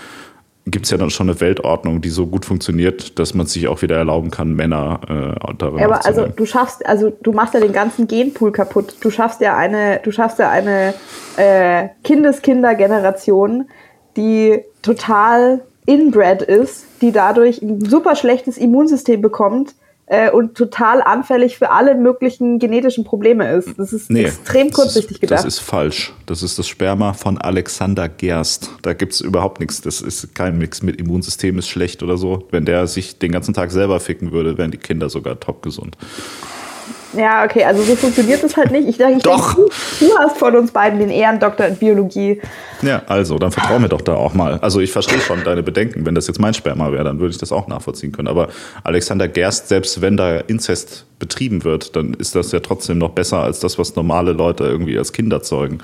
gibt es ja dann schon eine Weltordnung, die so gut funktioniert, dass man sich auch wieder erlauben kann, Männer äh, darin ja, aber also du schaffst, also du machst ja den ganzen Genpool kaputt. Du schaffst ja eine, du schaffst ja eine äh, Kindeskindergeneration, die total inbred ist, die dadurch ein super schlechtes Immunsystem bekommt äh, und total anfällig für alle möglichen genetischen Probleme ist. Das ist nee, extrem kurzsichtig gedacht. Das ist falsch. Das ist das Sperma von Alexander Gerst. Da gibt es überhaupt nichts. Das ist kein Mix mit Immunsystem ist schlecht oder so. Wenn der sich den ganzen Tag selber ficken würde, wären die Kinder sogar top gesund. Ja, okay, also so funktioniert es halt nicht. Ich denke, ich Doch. Denk, du, du hast von uns beiden den Ehrendoktor in Biologie. Ja, also, dann vertrau mir doch da auch mal. Also ich verstehe schon deine Bedenken. Wenn das jetzt mein Sperma wäre, dann würde ich das auch nachvollziehen können. Aber Alexander Gerst, selbst wenn da Inzest betrieben wird, dann ist das ja trotzdem noch besser als das, was normale Leute irgendwie als Kinder zeugen.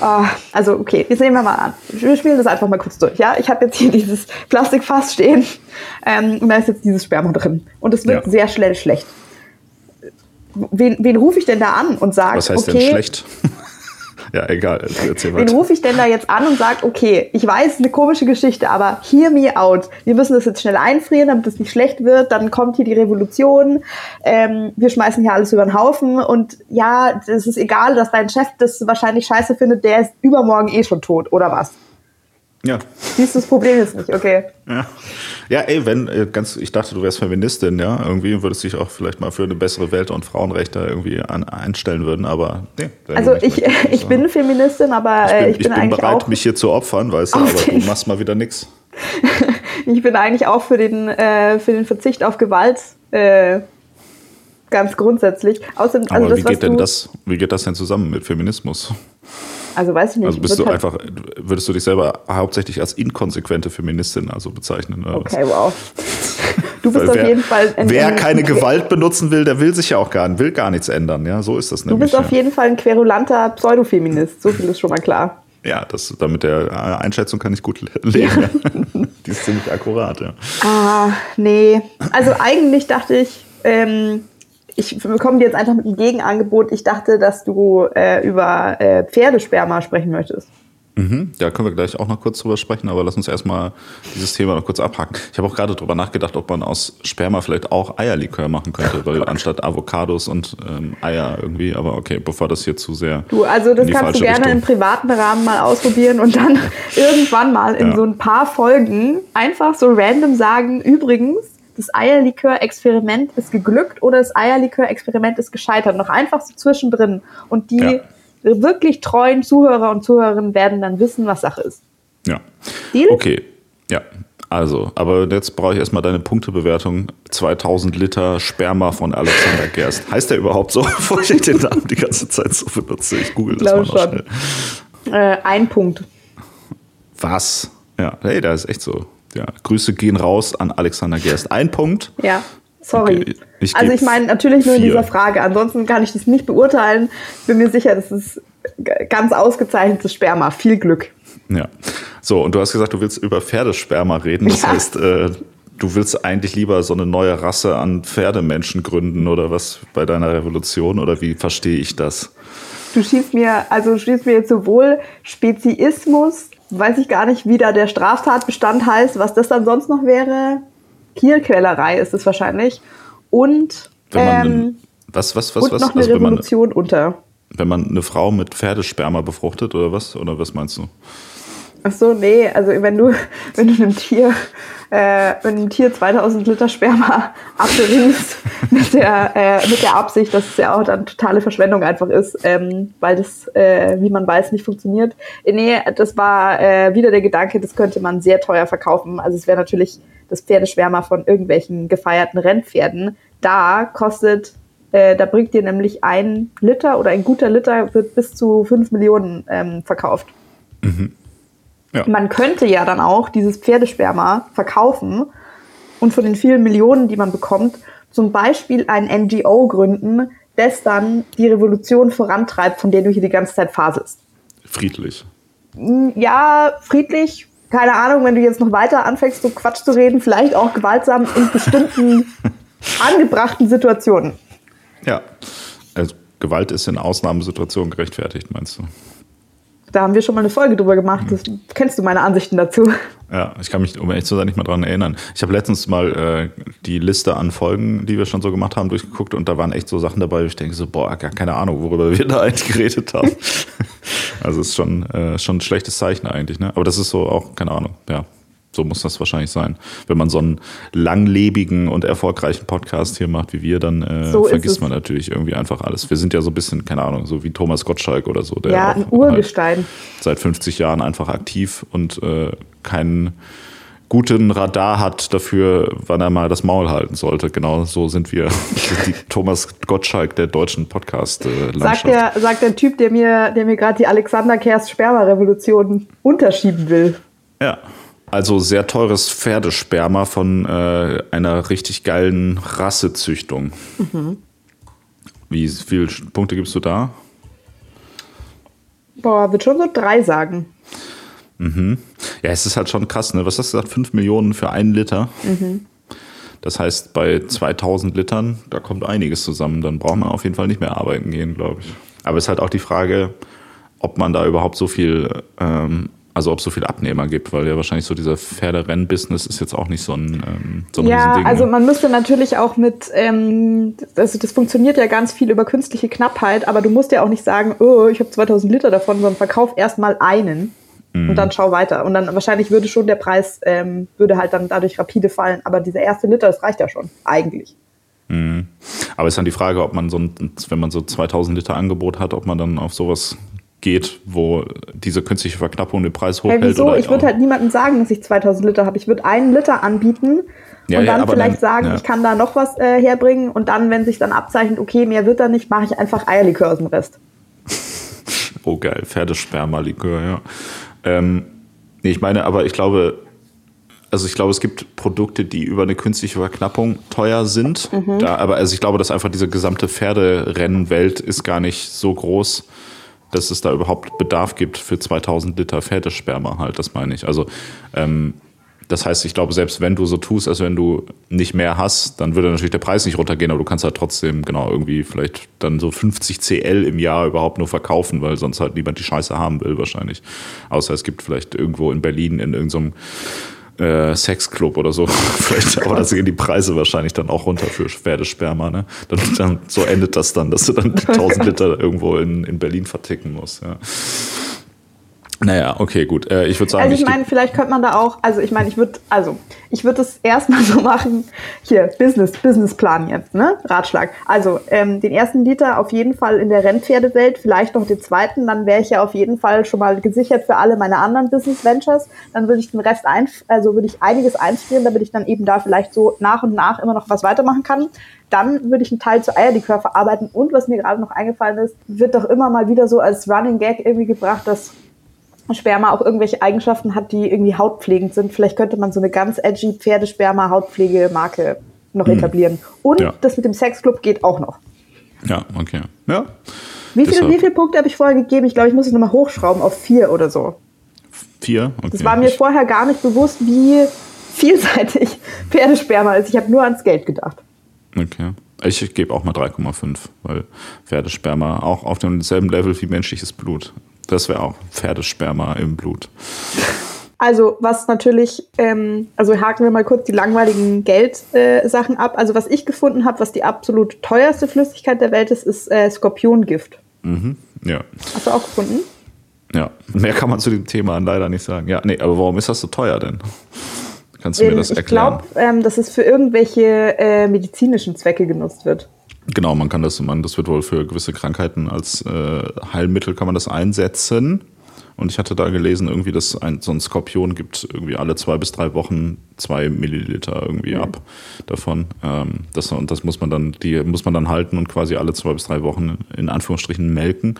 Oh, also okay, jetzt nehmen wir mal an. Wir spielen das einfach mal kurz durch. Ja, ich habe jetzt hier dieses Plastikfass stehen ähm, und da ist jetzt dieses Sperma drin und es wird Ja. sehr schnell schlecht. Wen, wen rufe ich denn da an und sage, Was heißt okay, denn schlecht? ja, egal. Erzähl wen rufe ich denn da jetzt an und sage, okay, ich weiß, eine komische Geschichte, aber hear me out. Wir müssen das jetzt schnell einfrieren, damit es nicht schlecht wird. Dann kommt hier die Revolution. Ähm, wir schmeißen hier alles über den Haufen. Und ja, es ist egal, dass dein Chef das wahrscheinlich scheiße findet. Der ist übermorgen eh schon tot, oder was? Ja. Das Problem jetzt nicht, okay. Ja. ja, ey, wenn, äh, ganz, ich dachte, du wärst Feministin, ja, irgendwie würdest dich auch vielleicht mal für eine bessere Welt und Frauenrechte irgendwie an, einstellen würden, aber nee. Also ich, ich so. bin Feministin, aber ich äh, bin, ich bin, bereit, mich hier zu opfern, weißt du, aber du machst mal wieder nix. ich bin eigentlich auch für den, äh, für den Verzicht auf Gewalt äh, ganz grundsätzlich. Außerdem, Aber also das, wie geht denn das, wie geht das denn zusammen mit Feminismus? Also weiß ich nicht. Also bist du halt- einfach, würdest du dich selber hauptsächlich als inkonsequente Feministin also bezeichnen? Okay, wow. Du bist Weil auf wer, jeden Fall wer ein, keine ein, Gewalt benutzen will, der will sich ja auch gar nicht, will gar nichts ändern. Ja, so ist das Du nämlich. bist auf ja. jeden Fall ein querulanter Pseudofeminist. So viel ist schon mal klar. Ja, das, damit der äh, Einschätzung kann ich gut le- leben. Ja. Die ist ziemlich akkurat, ja. Ah, nee. Also eigentlich dachte ich, ähm, ich bekomme dir jetzt einfach mit einem Gegenangebot. Ich dachte, dass du äh, über äh, Pferdesperma sprechen möchtest. Mhm, da können wir gleich auch noch kurz drüber sprechen, aber lass uns erstmal dieses Thema noch kurz abhaken. Ich habe auch gerade drüber nachgedacht, ob man aus Sperma vielleicht auch Eierlikör machen könnte, weil anstatt Avocados und ähm, Eier irgendwie, aber okay, bevor das hier zu sehr. Du, also das kannst du gerne im Richtung- privaten Rahmen mal ausprobieren und dann irgendwann mal in Ja. so ein paar Folgen einfach so random sagen, übrigens, das Eierlikör-Experiment ist geglückt oder das Eierlikör-Experiment ist gescheitert. Noch einfach so zwischendrin. Und die wirklich treuen Zuhörer und Zuhörerinnen werden dann wissen, was Sache ist. Ja. Deal? Okay, ja. Also, aber jetzt brauche ich erstmal deine Punktebewertung. 2000 Liter Sperma von Alexander Gerst. Heißt der überhaupt so, bevor ich den Namen die ganze Zeit so benutze? Ich google das mal noch schon. schnell. Äh, ein Punkt. Was? Ja, hey, da ist echt so. Ja, Grüße gehen raus an Alexander Gerst. Ein Punkt. Ja, sorry. Okay, ich also ich meine natürlich nur in dieser Frage. Ansonsten kann ich das nicht beurteilen. Bin mir sicher, das ist ganz ausgezeichnetes Sperma. Viel Glück. Ja. So, und du hast gesagt, du willst über Pferdesperma reden. Das Ja. heißt, äh, du willst eigentlich lieber so eine neue Rasse an Pferdemenschen gründen oder was bei deiner Revolution oder wie verstehe ich das? Du schießt mir, also du schießt mir jetzt sowohl Speziismus, weiß ich gar nicht, wie da der Straftatbestand heißt, was das dann sonst noch wäre. Tierquälerei ist es wahrscheinlich. Und, Wenn man ähm, was, was, was, was? noch eine Also wenn man, Revolution unter. wenn man eine Frau mit Pferdesperma befruchtet oder was? Oder was meinst du? Ach so, nee, also wenn du, wenn du einem Tier, äh, wenn einem Tier 2000 Liter Sperma abbringst mit der, äh, mit der Absicht, dass es ja auch dann totale Verschwendung einfach ist, ähm, weil das, äh, wie man weiß, nicht funktioniert. Äh, nee, das war äh, wieder der Gedanke, das könnte man sehr teuer verkaufen. Also es wäre natürlich das Pferdesperma von irgendwelchen gefeierten Rennpferden. Da kostet, äh, da bringt dir nämlich ein Liter oder ein guter Liter wird bis zu 5 Millionen ähm, verkauft. Ja. Man könnte ja dann auch dieses Pferdesperma verkaufen und von den vielen Millionen, die man bekommt, zum Beispiel ein NGO gründen, das dann die Revolution vorantreibt, von der du hier die ganze Zeit faselst. Friedlich. Ja, friedlich, keine Ahnung, wenn du jetzt noch weiter anfängst, so Quatsch zu reden, vielleicht auch gewaltsam in bestimmten angebrachten Situationen. Ja. Also, Gewalt ist in Ausnahmesituationen gerechtfertigt, meinst du? Da haben wir schon mal eine Folge drüber gemacht. Das, kennst du meine Ansichten dazu? Ja, ich kann mich, um ehrlich zu sein, nicht mal dran erinnern. Ich habe letztens mal äh, die Liste an Folgen, die wir schon so gemacht haben, durchgeguckt und da waren echt so Sachen dabei, wo ich denke so, boah, gar keine Ahnung, worüber wir da eigentlich geredet haben. also ist schon, äh, schon ein schlechtes Zeichen eigentlich, ne? Aber das ist so auch, keine Ahnung, ja. So muss das wahrscheinlich sein. Wenn man so einen langlebigen und erfolgreichen Podcast hier macht wie wir, dann äh, So vergisst man natürlich irgendwie einfach alles. Wir sind ja so ein bisschen, keine Ahnung, so wie Thomas Gottschalk oder so. Der Ja, ein halt Urgestein. seit 50 Jahren einfach aktiv und äh, keinen guten Radar hat dafür, wann er mal das Maul halten sollte. Genau so sind wir. die Thomas Gottschalk der deutschen Podcast-Landschaft. Sagt der, sagt der Typ, der mir, der mir gerade die Alexander Kerst Sperma-Revolution unterschieben will. Ja. Also sehr teures Pferdesperma von äh, einer richtig geilen Rassezüchtung. Mhm. Wie viele Punkte gibst du da? Boah, wird schon so drei sagen. Mhm. Ja, es ist halt schon krass, ne? Was hast du gesagt? Fünf Millionen für einen Liter. Mhm. Das heißt, bei 2000 Litern, da kommt einiges zusammen. Dann braucht man auf jeden Fall nicht mehr arbeiten gehen, glaube ich. Aber es ist halt auch die Frage, ob man da überhaupt so viel ähm, also ob es so viele Abnehmer gibt, weil ja wahrscheinlich so dieser Pferderenn-Business ist jetzt auch nicht so ein, ähm, so ein Ja, Riesending, also ne? man müsste natürlich auch mit, ähm, also das funktioniert ja ganz viel über künstliche Knappheit, aber du musst ja auch nicht sagen, oh, ich habe 2000 Liter davon, sondern verkauf erstmal einen Mhm. und dann schau weiter. Und dann wahrscheinlich würde schon der Preis, ähm, würde halt dann dadurch rapide fallen, aber dieser erste Liter, das reicht ja schon, eigentlich. Mhm. Aber ist dann die Frage, ob man so ein, wenn man so 2000 Liter Angebot hat, ob man dann auf sowas geht, wo diese künstliche Verknappung den Preis Hey, hochhält. wieso? oder Ich würde halt niemandem sagen, dass ich 2000 Liter habe. Ich würde einen Liter anbieten Ja, und ja, dann vielleicht dann- sagen, ja. ich kann da noch was äh, herbringen und dann, wenn sich dann abzeichnet, okay, mehr wird da nicht, mache ich einfach Eierlikör aus dem Rest. Oh geil, Pferdespermalikör, ja. Ähm, nee, ich meine, aber ich glaube, also ich glaube, es gibt Produkte, die über eine künstliche Verknappung teuer sind. Mhm. Da, aber also ich glaube, dass einfach diese gesamte Pferderennenwelt ist gar nicht so groß, dass es da überhaupt Bedarf gibt für 2000 Liter Pferdesperma halt, das meine ich. Also ähm, das heißt, ich glaube, selbst wenn du so tust, als wenn du nicht mehr hast, dann würde natürlich der Preis nicht runtergehen, aber du kannst halt trotzdem genau irgendwie vielleicht dann so 50 CL im Jahr überhaupt nur verkaufen, weil sonst halt niemand die Scheiße haben will wahrscheinlich. Außer es gibt vielleicht irgendwo in Berlin in irgendeinem äh, Sexclub oder so. vielleicht, aber da gehen die Preise wahrscheinlich dann auch runter für Pferdesperma. Ne? Dann, dann, so endet das dann, dass du dann die 1000 Liter irgendwo in, in Berlin verticken musst. Ja. Naja, okay, gut. Äh, ich würde sagen, Also ich meine, vielleicht könnte man da auch, also ich meine, ich würde, also ich würde es erstmal so machen, hier, Business, Businessplan jetzt, ne? Ratschlag. Also ähm, den ersten Liter auf jeden Fall in der Rennpferdewelt, vielleicht noch den zweiten, dann wäre ich ja auf jeden Fall schon mal gesichert für alle meine anderen Business Ventures. Dann würde ich den Rest ein, also würde ich einiges einfrieren, damit ich dann eben da vielleicht so nach und nach immer noch was weitermachen kann. Dann würde ich einen Teil zu Eierlikör verarbeiten und was mir gerade noch eingefallen ist, wird doch immer mal wieder so als Running Gag irgendwie gebracht, dass Sperma auch irgendwelche Eigenschaften hat, die irgendwie hautpflegend sind. Vielleicht könnte man so eine ganz edgy Pferdesperma-Hautpflegemarke noch etablieren. Und Ja. das mit dem Sexclub geht auch noch. Ja, okay. Ja. Wie viele, wie viele Punkte habe ich vorher gegeben? Ich glaube, ich muss es nochmal hochschrauben auf vier oder so. Vier? Okay. Das war mir vorher gar nicht bewusst, wie vielseitig Pferdesperma ist. Ich habe nur ans Geld gedacht. Okay. Ich gebe auch mal 3,5, weil Pferdesperma auch auf demselben Level wie menschliches Blut. Das wäre auch Pferdesperma im Blut. Also was natürlich, ähm, also haken wir mal kurz die langweiligen Geldsachen äh, ab. Also was ich gefunden habe, was die absolut teuerste Flüssigkeit der Welt ist, ist äh, Skorpiongift. Mhm. Ja. Hast du auch gefunden? Ja. Mehr kann man zu dem Thema leider nicht sagen. Ja, nee, aber warum ist das so teuer denn? Kannst du mir Ähm, das ich erklären? glaube, ähm, dass es für irgendwelche äh, medizinischen Zwecke genutzt wird. Genau, man kann das, man, das wird wohl für gewisse Krankheiten als äh, Heilmittel kann man das einsetzen. Und ich hatte da gelesen, irgendwie, dass ein, so ein Skorpion gibt irgendwie alle zwei bis drei Wochen zwei Milliliter irgendwie ab davon. Ähm, das, und das muss man dann, die muss man dann halten und quasi alle zwei bis drei Wochen in Anführungsstrichen melken.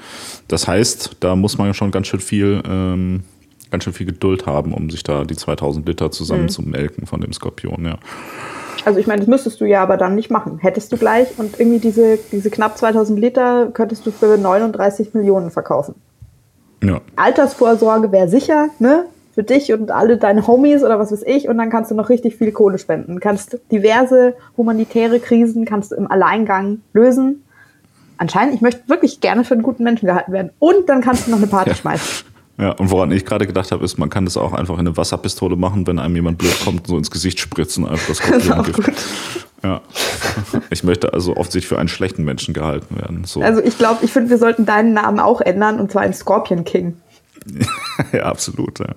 Das heißt, da muss man schon ganz schön viel, ähm, ganz schön viel Geduld haben, um sich da die 2000 Liter zusammen zu melken von dem Skorpion, ja. Also ich meine, das müsstest du ja aber dann nicht machen. Hättest du gleich und irgendwie diese, diese knapp 2000 Liter könntest du für 39 Millionen verkaufen. Ja. Altersvorsorge wäre sicher, ne? Für dich und alle deine Homies oder was weiß ich. Und dann kannst du noch richtig viel Kohle spenden. Kannst diverse humanitäre Krisen kannst du im Alleingang lösen. Anscheinend, ich möchte wirklich gerne für einen guten Menschen gehalten werden. Und dann kannst du noch eine Party Ja. schmeißen. Ja, und woran ich gerade gedacht habe, ist, man kann das auch einfach in eine Wasserpistole machen, wenn einem jemand blöd kommt, so ins Gesicht spritzen, einfach das Skorpiongift. Ja. Ich möchte also offensichtlich für einen schlechten Menschen gehalten werden. So. Also ich glaube, ich finde, wir sollten deinen Namen auch ändern und zwar in Scorpion King. ja, absolut. Ja.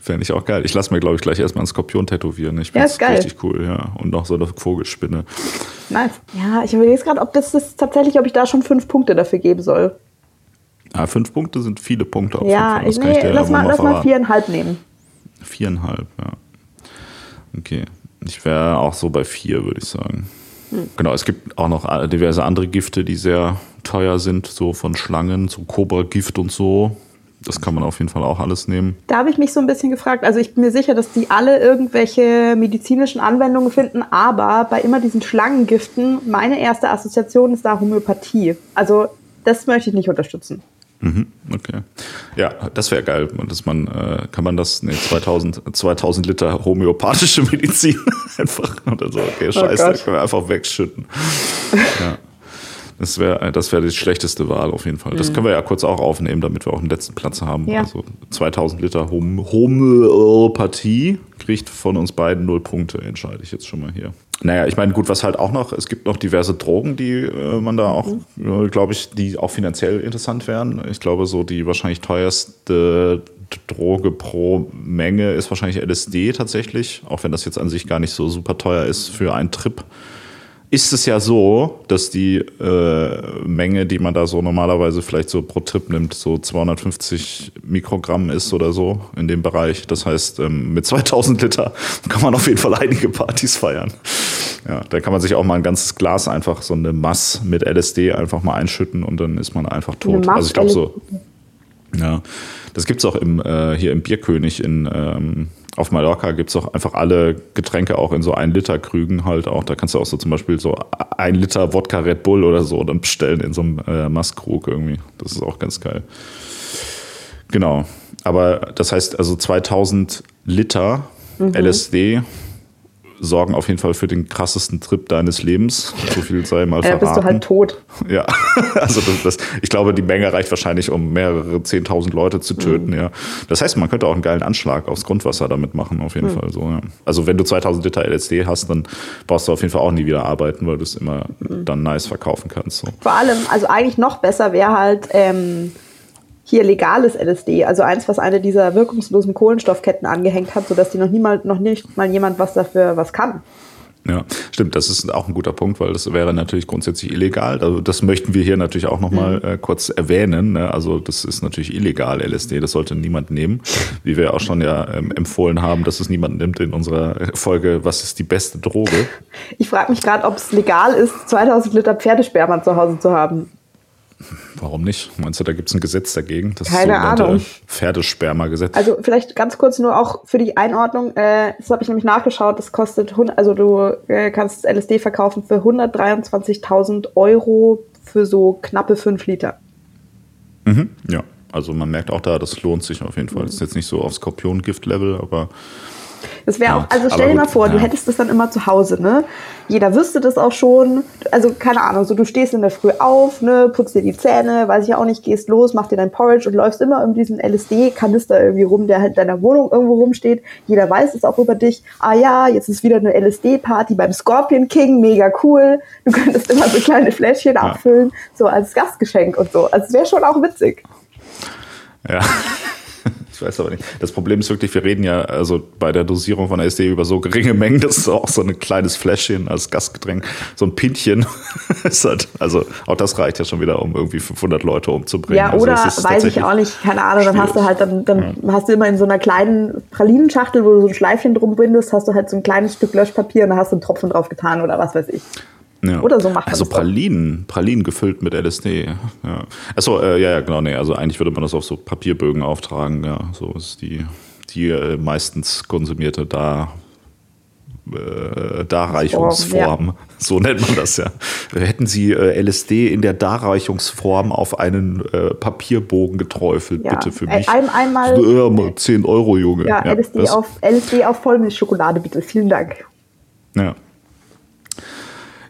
Fände ich auch geil. Ich lasse mir, glaube ich, gleich erstmal einen Skorpion tätowieren. Ich Ja, finde ist geil. richtig cool, ja. Und noch so eine Vogelspinne. Nice. Ja, ich überlege gerade, ob das ist tatsächlich, ob ich da schon fünf Punkte dafür geben soll. Ah, fünf Punkte sind viele Punkte auf ja, ich, nee, ich lass ja mal, wohl lass mal viereinhalb nehmen. Viereinhalb, ja. Okay. Ich wäre auch so bei vier, würde ich sagen. Hm. Genau, es gibt auch noch diverse andere Gifte, die sehr teuer sind, so von Schlangen, so Cobra-Gift und so. Das kann man auf jeden Fall auch alles nehmen. Da habe ich mich so ein bisschen gefragt. Also ich bin mir sicher, dass die alle irgendwelche medizinischen Anwendungen finden, aber bei immer diesen Schlangengiften, meine erste Assoziation ist da Homöopathie. Also das möchte ich nicht unterstützen. Mhm, okay. Ja, das wäre geil. Dass man, äh, kann man das, nee, 2000, 2000 Liter homöopathische Medizin einfach oder so. Okay, oh scheiße, oh können wir einfach wegschütten. ja. Das wäre das wär die schlechteste Wahl auf jeden Fall. Das mhm. können wir ja kurz auch aufnehmen, damit wir auch den letzten Platz haben. Ja. Also 2000 Liter Hom Homöopathie kriegt von uns beiden null Punkte, entscheide ich jetzt schon mal hier. Naja, ich meine, gut, was halt auch noch, es gibt noch diverse Drogen, die äh, man da auch, mhm. äh, glaube ich, die auch finanziell interessant wären. Ich glaube, so die wahrscheinlich teuerste Droge pro Menge ist wahrscheinlich LSD tatsächlich, auch wenn das jetzt an sich gar nicht so super teuer ist für einen Trip ist es ja so, dass die äh, Menge, die man da so normalerweise vielleicht so pro Trip nimmt, so 250 Mikrogramm ist oder so in dem Bereich. Das heißt, ähm, mit 2000 Liter kann man auf jeden Fall einige Partys feiern. Ja, da kann man sich auch mal ein ganzes Glas einfach so eine Mass mit LSD einfach mal einschütten und dann ist man einfach tot. Also ich glaube so. Ja, das gibt's auch im, äh, hier im Bierkönig in ähm, auf Mallorca gibt es auch einfach alle Getränke auch in so ein Liter Krügen halt auch. Da kannst du auch so zum Beispiel so ein Liter Wodka Red Bull oder so dann bestellen in so einem äh, Mastkrug irgendwie. Das ist auch ganz geil. Genau. Aber das heißt also 2000 Liter mhm. LSD sorgen auf jeden Fall für den krassesten Trip deines Lebens. So viel sei mal verraten. Ja, bist du halt tot. Ja, also das, das, ich glaube, die Menge reicht wahrscheinlich, um mehrere 10.000 Leute zu töten. Mhm. Ja, das heißt, man könnte auch einen geilen Anschlag aufs Grundwasser damit machen, auf jeden mhm. Fall. So, ja. Also wenn du 2.000 Liter LSD hast, dann brauchst du auf jeden Fall auch nie wieder arbeiten, weil du es immer mhm. dann nice verkaufen kannst. So. Vor allem, also eigentlich noch besser wäre halt ähm, hier legales LSD, also eins, was eine dieser wirkungslosen Kohlenstoffketten angehängt hat, sodass die noch niemals, noch nicht mal jemand was dafür was kann. Ja, stimmt, das ist auch ein guter Punkt, weil das wäre natürlich grundsätzlich illegal. Also das möchten wir hier natürlich auch nochmal mhm. äh, kurz erwähnen. Ne? Also das ist natürlich illegal, LSD, das sollte niemand nehmen. Wie wir auch schon ja ähm, empfohlen haben, dass es niemand nimmt in unserer Folge, was ist die beste Droge? Ich frage mich gerade, ob es legal ist, 2000 Liter Pferdesperma zu Hause zu haben. Warum nicht? Meinst du, da gibt es ein Gesetz dagegen? Das Keine Ahnung. Pferdesperma-Gesetz. Also vielleicht ganz kurz nur auch für die Einordnung. Äh, das habe ich nämlich nachgeschaut. Das kostet, also du äh, kannst LSD verkaufen für 123.000 Euro für so knappe 5 Liter. Mhm, ja, also man merkt auch da, das lohnt sich auf jeden Fall. Das ist jetzt nicht so auf Skorpion-Gift-Level, aber das wäre auch, also stell dir mal vor, ja. du hättest das dann immer zu Hause, ne? Jeder wüsste das auch schon. Also, keine Ahnung, so du stehst in der Früh auf, ne, putzt dir die Zähne, weiß ich auch nicht, gehst los, machst dir dein Porridge und läufst immer um diesen LSD-Kanister irgendwie rum, der halt in deiner Wohnung irgendwo rumsteht. Jeder weiß es auch über dich. Ah ja, jetzt ist wieder eine LSD-Party beim Scorpion King, mega cool. Du könntest immer so kleine Fläschchen ja. abfüllen, so als Gastgeschenk und so. Also, es wäre schon auch witzig. Ja. Ich weiß aber nicht. Das Problem ist wirklich, wir reden ja also bei der Dosierung von LSD über so geringe Mengen, das ist auch so ein kleines Fläschchen als Gastgetränk, so ein Pintchen. ist halt, also auch das reicht ja schon wieder, um irgendwie 500 Leute umzubringen. Ja, also oder weiß ich auch nicht, keine Ahnung, dann hast du halt, dann, dann ja. hast du immer in so einer kleinen Pralinenschachtel, wo du so ein Schleifchen drum bindest, hast du halt so ein kleines Stück Löschpapier und da hast du einen Tropfen drauf getan oder was weiß ich. Ja. Oder so macht man Also Pralinen, doch. Pralinen gefüllt mit LSD. Ja. Achso, äh, ja, ja, genau, nee. Also eigentlich würde man das auf so Papierbögen auftragen, ja. So ist die, die äh, meistens konsumierte da. Äh, Darreichungsform, ja. so nennt man das ja. Hätten Sie äh, LSD in der Darreichungsform auf einen äh, Papierbogen geträufelt, ja. bitte für mich. Ein, einmal äh, 10 Euro, Junge. Ja, LSD, auf, LSD auf Vollmilchschokolade, bitte. Vielen Dank. Ja.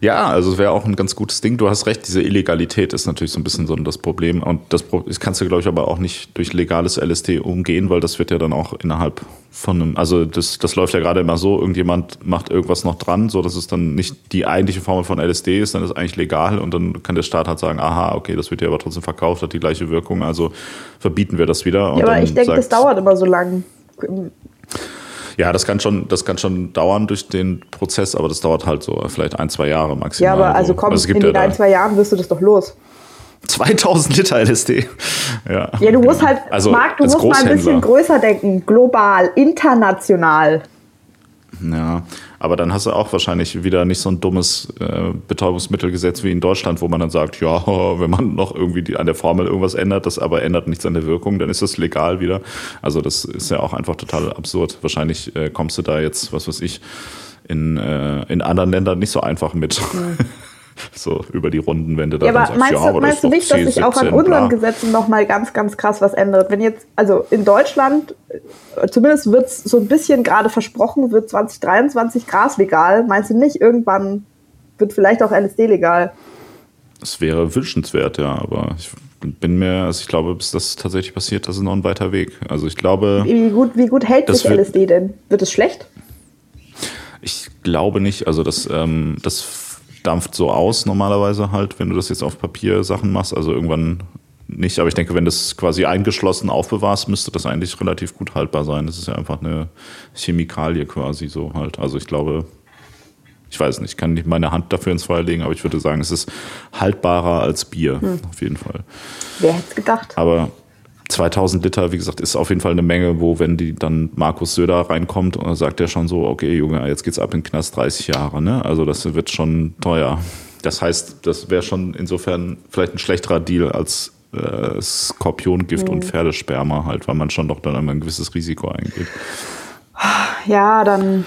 Ja, also es wäre auch ein ganz gutes Ding. Du hast recht, diese Illegalität ist natürlich so ein bisschen so das Problem. Und das, das kannst du, glaube ich, aber auch nicht durch legales LSD umgehen, weil das wird ja dann auch innerhalb von einem, also das, das läuft ja gerade immer so, irgendjemand macht irgendwas noch dran, so dass es dann nicht die eigentliche Formel von LSD ist, dann ist es eigentlich legal und dann kann der Staat halt sagen, aha, okay, das wird ja aber trotzdem verkauft, hat die gleiche Wirkung, also verbieten wir das wieder. Ja, aber ich denke, das dauert immer so lang. Ja, das kann schon, das kann schon dauern durch den Prozess, aber das dauert halt so vielleicht ein, zwei Jahre maximal. Ja, aber also komm, also in den ja ein, zwei Jahren wirst du das doch los. 2000 Liter LSD. Ja, ja du musst halt, also Marc, du musst mal ein bisschen größer denken. Global, international. Ja, aber dann hast du auch wahrscheinlich wieder nicht so ein dummes äh, Betäubungsmittelgesetz wie in Deutschland, wo man dann sagt, ja, wenn man noch irgendwie die, an der Formel irgendwas ändert, das aber ändert nichts an der Wirkung, dann ist das legal wieder. Also das ist ja auch einfach total absurd. Wahrscheinlich äh, kommst du da jetzt, was weiß ich, in, äh, in anderen Ländern nicht so einfach mit. Mhm. so über die Runden, wenn du da ja, aber sagst, meinst ja, aber meinst du nicht, dass sich auch an unseren bla. Gesetzen nochmal ganz, ganz krass was ändert? Wenn jetzt, also in Deutschland, äh, zumindest wird es so ein bisschen gerade versprochen, wird 2023 Gras legal. Meinst du nicht, irgendwann wird vielleicht auch LSD legal? Das wäre wünschenswert, ja, aber ich bin mir, also ich glaube, bis das tatsächlich passiert, das ist noch ein weiter Weg. Also ich glaube. Wie gut, wie gut hält sich LSD denn? Wird es schlecht? Ich glaube nicht. Also das, ähm, das dampft so aus normalerweise halt, wenn du das jetzt auf Papier Sachen machst. Also irgendwann nicht, aber ich denke, wenn du das quasi eingeschlossen aufbewahrst, müsste das eigentlich relativ gut haltbar sein. Das ist ja einfach eine Chemikalie quasi so halt. Also ich glaube, ich weiß nicht, ich kann nicht meine Hand dafür ins Feuer legen, aber ich würde sagen, es ist haltbarer als Bier, hm. auf jeden Fall. Wer hätte es gedacht? Aber 2000 Liter, wie gesagt, ist auf jeden Fall eine Menge, wo, wenn die dann Markus Söder reinkommt, und sagt er schon so, okay, Junge, jetzt geht's ab in den Knast 30 Jahre, ne? Also das wird schon teuer. Das heißt, das wäre schon insofern vielleicht ein schlechterer Deal als äh, Skorpiongift mhm. und Pferdesperma halt, weil man schon doch dann ein gewisses Risiko eingeht. Ja, dann.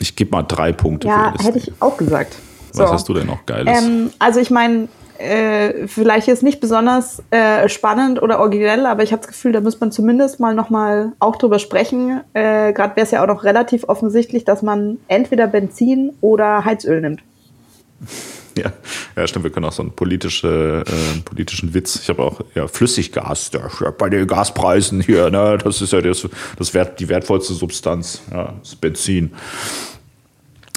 Ich gebe mal drei Punkte. Ja, hätte ich auch gesagt. Was so. hast du denn noch Geiles? Ähm, also ich meine, äh, vielleicht ist nicht besonders äh, spannend oder originell, aber ich habe das Gefühl, da muss man zumindest mal nochmal auch drüber sprechen. Äh, Gerade wäre es ja auch noch relativ offensichtlich, dass man entweder Benzin oder Heizöl nimmt. Ja, ja, stimmt. Wir können auch so einen politische, äh, politischen Witz. Ich habe auch ja, Flüssiggas, ja, bei den Gaspreisen hier, ne, das ist ja das, das Wert, die wertvollste Substanz, ja, das Benzin.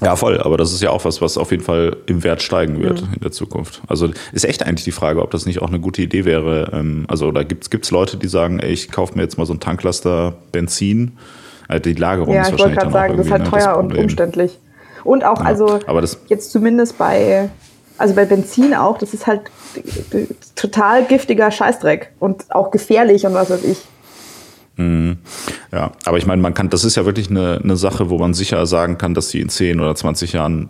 Ja, voll, aber das ist ja auch was, was auf jeden Fall im Wert steigen wird mhm. in der Zukunft. Also ist echt eigentlich die Frage, ob das nicht auch eine gute Idee wäre. Ähm, also da gibt es Leute, die sagen, ey, ich kaufe mir jetzt mal so ein Tanklaster Benzin. Also die Lagerung ja, ist wahrscheinlich ich wollte gerade sagen, das ist halt ne, teuer und umständlich. Und auch, ja, also jetzt zumindest bei, also bei Benzin auch, das ist halt total giftiger Scheißdreck und auch gefährlich und was weiß ich. Mhm. Ja, aber ich meine, man kann, das ist ja wirklich eine, eine Sache, wo man sicher sagen kann, dass sie in 10 oder 20 Jahren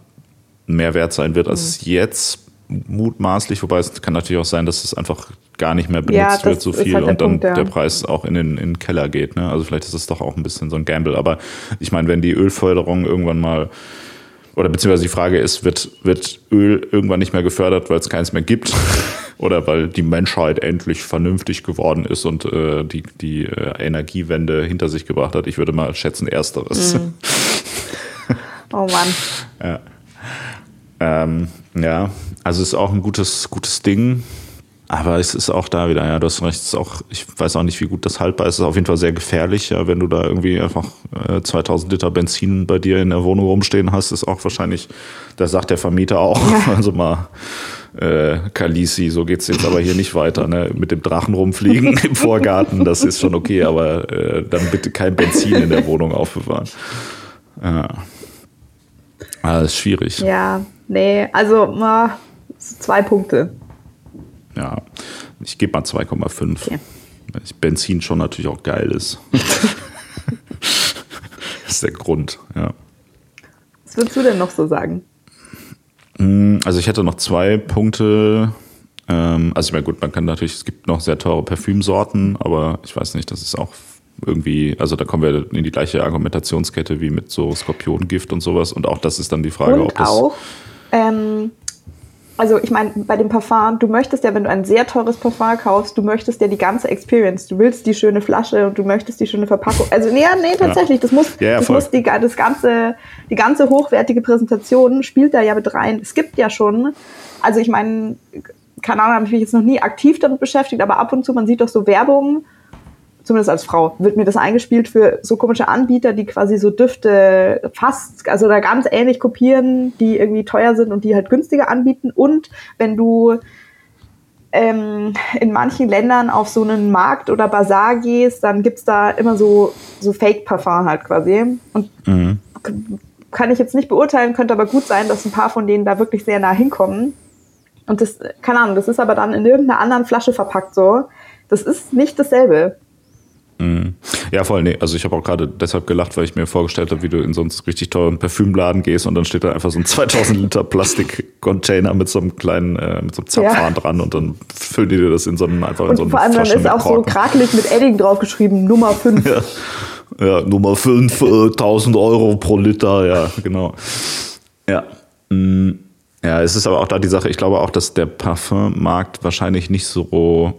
mehr wert sein wird, als mhm. jetzt mutmaßlich, wobei es kann natürlich auch sein, dass es einfach gar nicht mehr benutzt ja, wird so viel halt und dann Punkt, ja. der Preis auch in den, in den Keller geht. Ne? Also vielleicht ist es doch auch ein bisschen so ein Gamble. Aber ich meine, wenn die Ölförderung irgendwann mal oder beziehungsweise die Frage ist, wird, wird Öl irgendwann nicht mehr gefördert, weil es keins mehr gibt? oder weil die Menschheit endlich vernünftig geworden ist und äh, die, die äh, Energiewende hinter sich gebracht hat? Ich würde mal schätzen, ersteres. Mm. Oh Mann. ja. Ähm, ja, also ist auch ein gutes, gutes Ding. Aber es ist auch da wieder, ja, du hast recht, ist auch, ich weiß auch nicht, wie gut das haltbar ist. Es ist auf jeden Fall sehr gefährlich, ja, wenn du da irgendwie einfach äh, 2000 Liter Benzin bei dir in der Wohnung rumstehen hast, ist auch wahrscheinlich, da sagt der Vermieter auch, ja. also mal, äh, Kalisi, so geht's jetzt aber hier nicht weiter, ne? Mit dem Drachen rumfliegen im Vorgarten, das ist schon okay, aber äh, dann bitte kein Benzin in der Wohnung aufbewahren. Ja. Ah, das ist schwierig. Ja, nee, also na, zwei Punkte. Ja, ich gebe mal 2,5. Okay. Weil Benzin schon natürlich auch geil ist. das ist der Grund, ja. Was würdest du denn noch so sagen? Hm, also ich hätte noch zwei Punkte. Ähm, also ich meine, gut, man kann natürlich, es gibt noch sehr teure Parfümsorten, aber ich weiß nicht, das ist auch irgendwie, also da kommen wir in die gleiche Argumentationskette wie mit so Skorpiongift und sowas. Und auch das ist dann die Frage, und ob das. Auch, ähm, also ich meine, bei dem Parfum, du möchtest ja, wenn du ein sehr teures Parfum kaufst, du möchtest ja die ganze Experience. Du willst die schöne Flasche und du möchtest die schöne Verpackung. Also nee, nee, tatsächlich, das muss, ja, ja, das muss die, das ganze, die ganze hochwertige Präsentation spielt da ja mit rein. Es gibt ja schon, also ich meine, keine Ahnung, habe ich mich jetzt noch nie aktiv damit beschäftigt, aber ab und zu, man sieht doch so Werbung, zumindest als Frau, wird mir das eingespielt für so komische Anbieter, die quasi so Düfte fast, also da ganz ähnlich kopieren, die irgendwie teuer sind und die halt günstiger anbieten. Und wenn du ähm, in manchen Ländern auf so einen Markt oder Bazar gehst, dann gibt's da immer so, so Fake-Parfum halt quasi. Und mhm. kann ich jetzt nicht beurteilen, könnte aber gut sein, dass ein paar von denen da wirklich sehr nah hinkommen. Und das, keine Ahnung, das ist aber dann in irgendeiner anderen Flasche verpackt so. Das ist nicht dasselbe. Mhm. Ja, voll, nee. Also ich habe auch gerade deshalb gelacht, weil ich mir vorgestellt habe, wie du in so einen richtig teuren Parfümladen gehst und dann steht da einfach so ein 2000 Liter Plastikcontainer mit so einem kleinen, äh, mit so einem Zapfhahn ja. dran und dann füllen die dir das in so einen, einfach und in so einen Vor allem dann ist auch so krakelig mit Edding draufgeschrieben, Nummer 5. Ja. ja, Nummer 5, äh, 1000 Euro pro Liter, ja, genau. Ja. Mm, ja, es ist aber auch da die Sache, ich glaube auch, dass der Parfummarkt wahrscheinlich nicht so